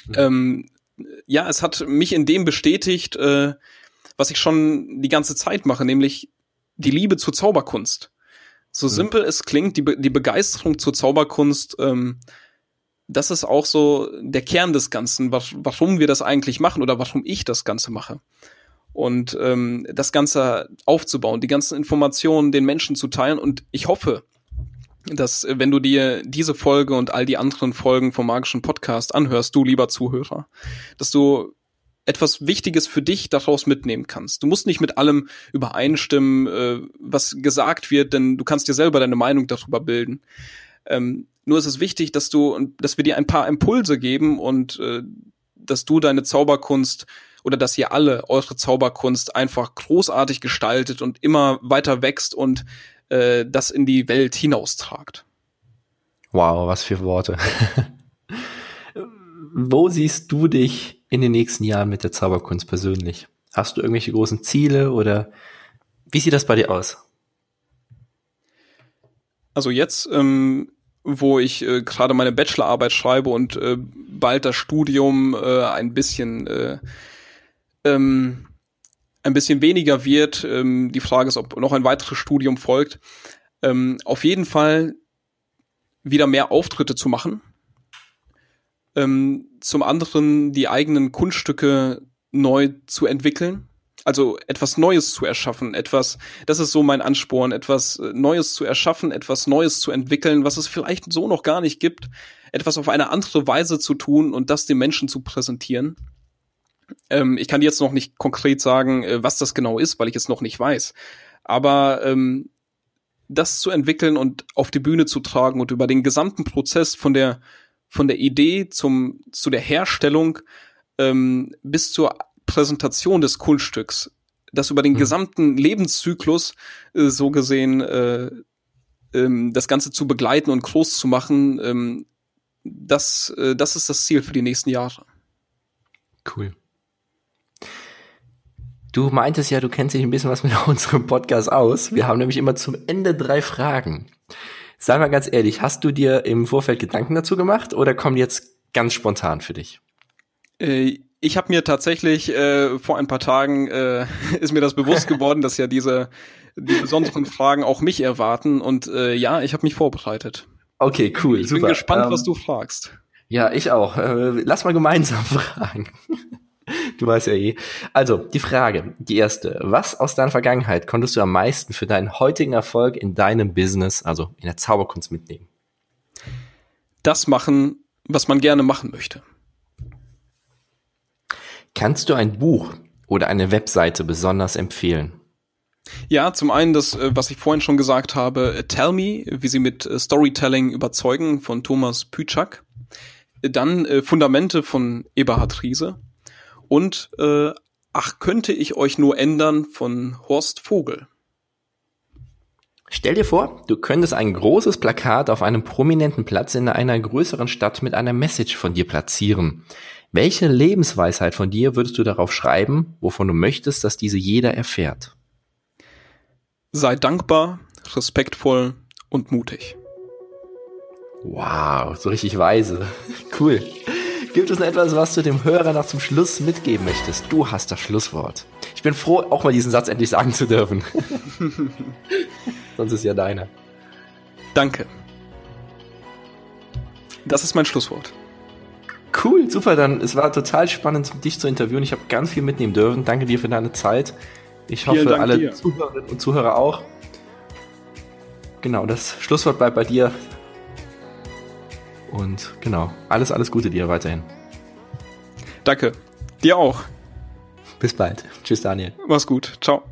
Mhm. Ähm, ja, es hat mich in dem bestätigt, äh, was ich schon die ganze Zeit mache, nämlich die Liebe zur Zauberkunst. So mhm. simpel es klingt, die, Be die Begeisterung zur Zauberkunst, ähm, das ist auch so der Kern des Ganzen, was, warum wir das eigentlich machen oder warum ich das Ganze mache. Und ähm, das Ganze aufzubauen, die ganzen Informationen den Menschen zu teilen. Und ich hoffe, dass wenn du dir diese Folge und all die anderen Folgen vom magischen Podcast anhörst, du lieber Zuhörer, dass du etwas Wichtiges für dich daraus mitnehmen kannst. Du musst nicht mit allem übereinstimmen, äh, was gesagt wird, denn du kannst dir selber deine Meinung darüber bilden. Ähm, nur ist es wichtig, dass du, dass wir dir ein paar Impulse geben und äh, dass du deine Zauberkunst oder dass ihr alle eure Zauberkunst einfach großartig gestaltet und immer weiter wächst und äh, das in die Welt hinaustragt. Wow, was für Worte. Wo siehst du dich in den nächsten Jahren mit der Zauberkunst persönlich? Hast du irgendwelche großen Ziele oder wie sieht das bei dir aus? Also jetzt, ähm, wo ich äh, gerade meine Bachelorarbeit schreibe und äh, bald das Studium äh, ein bisschen äh, ähm, ein bisschen weniger wird. Ähm, die Frage ist, ob noch ein weiteres Studium folgt. Ähm, auf jeden Fall wieder mehr Auftritte zu machen ähm, zum anderen die eigenen Kunststücke neu zu entwickeln. Also etwas Neues zu erschaffen, etwas, das ist so mein Ansporn, etwas äh, Neues zu erschaffen, etwas Neues zu entwickeln, was es vielleicht so noch gar nicht gibt, etwas auf eine andere Weise zu tun und das den Menschen zu präsentieren. Ähm, ich kann jetzt noch nicht konkret sagen, äh, was das genau ist, weil ich es noch nicht weiß. Aber ähm, das zu entwickeln und auf die Bühne zu tragen und über den gesamten Prozess von der von der Idee zum, zu der Herstellung ähm, bis zur Präsentation des Kunststücks, das über den mhm. gesamten Lebenszyklus äh, so gesehen äh, ähm, das Ganze zu begleiten und groß zu machen, ähm, das, äh, das ist das Ziel für die nächsten Jahre. Cool. Du meintest ja, du kennst dich ein bisschen was mit unserem Podcast aus. Wir haben nämlich immer zum Ende drei Fragen. Sag mal ganz ehrlich, hast du dir im Vorfeld Gedanken dazu gemacht oder kommt jetzt ganz spontan für dich? Äh, ich habe mir tatsächlich äh, vor ein paar Tagen äh, ist mir das bewusst geworden, dass ja diese die besonderen Fragen auch mich erwarten und äh, ja, ich habe mich vorbereitet. Okay, cool, ich super. Ich bin gespannt, ähm, was du fragst. Ja, ich auch. Äh, lass mal gemeinsam fragen. Du weißt ja eh. Also, die Frage, die erste. Was aus deiner Vergangenheit konntest du am meisten für deinen heutigen Erfolg in deinem Business, also in der Zauberkunst mitnehmen? Das machen, was man gerne machen möchte. Kannst du ein Buch oder eine Webseite besonders empfehlen? Ja, zum einen das, äh, was ich vorhin schon gesagt habe, äh, Tell Me, wie sie mit äh, Storytelling überzeugen von Thomas Pütschak. Dann Fundamente von Eberhard Riese und äh, Ach, könnte ich euch nur ändern von Horst Vogel. Stell dir vor, du könntest ein großes Plakat auf einem prominenten Platz in einer größeren Stadt mit einer Message von dir platzieren. Welche Lebensweisheit von dir würdest du darauf schreiben, wovon du möchtest, dass diese jeder erfährt? Sei dankbar, respektvoll und mutig. Wow, so richtig weise. Cool. Gibt es noch etwas, was du dem Hörer noch zum Schluss mitgeben möchtest? Du hast das Schlusswort. Ich bin froh, auch mal diesen Satz endlich sagen zu dürfen. Sonst ist ja deiner. Danke. Das ist mein Schlusswort. Cool, super. Dann es war total spannend, dich zu interviewen. Ich habe ganz viel mitnehmen dürfen. Danke dir für deine Zeit. Ich hoffe, alle dir. Zuhörerinnen und Zuhörer auch. Genau, das Schlusswort bleibt bei dir. Und genau, alles, alles Gute dir weiterhin. Danke. Dir auch. Bis bald. Tschüss, Daniel. Mach's gut. Ciao.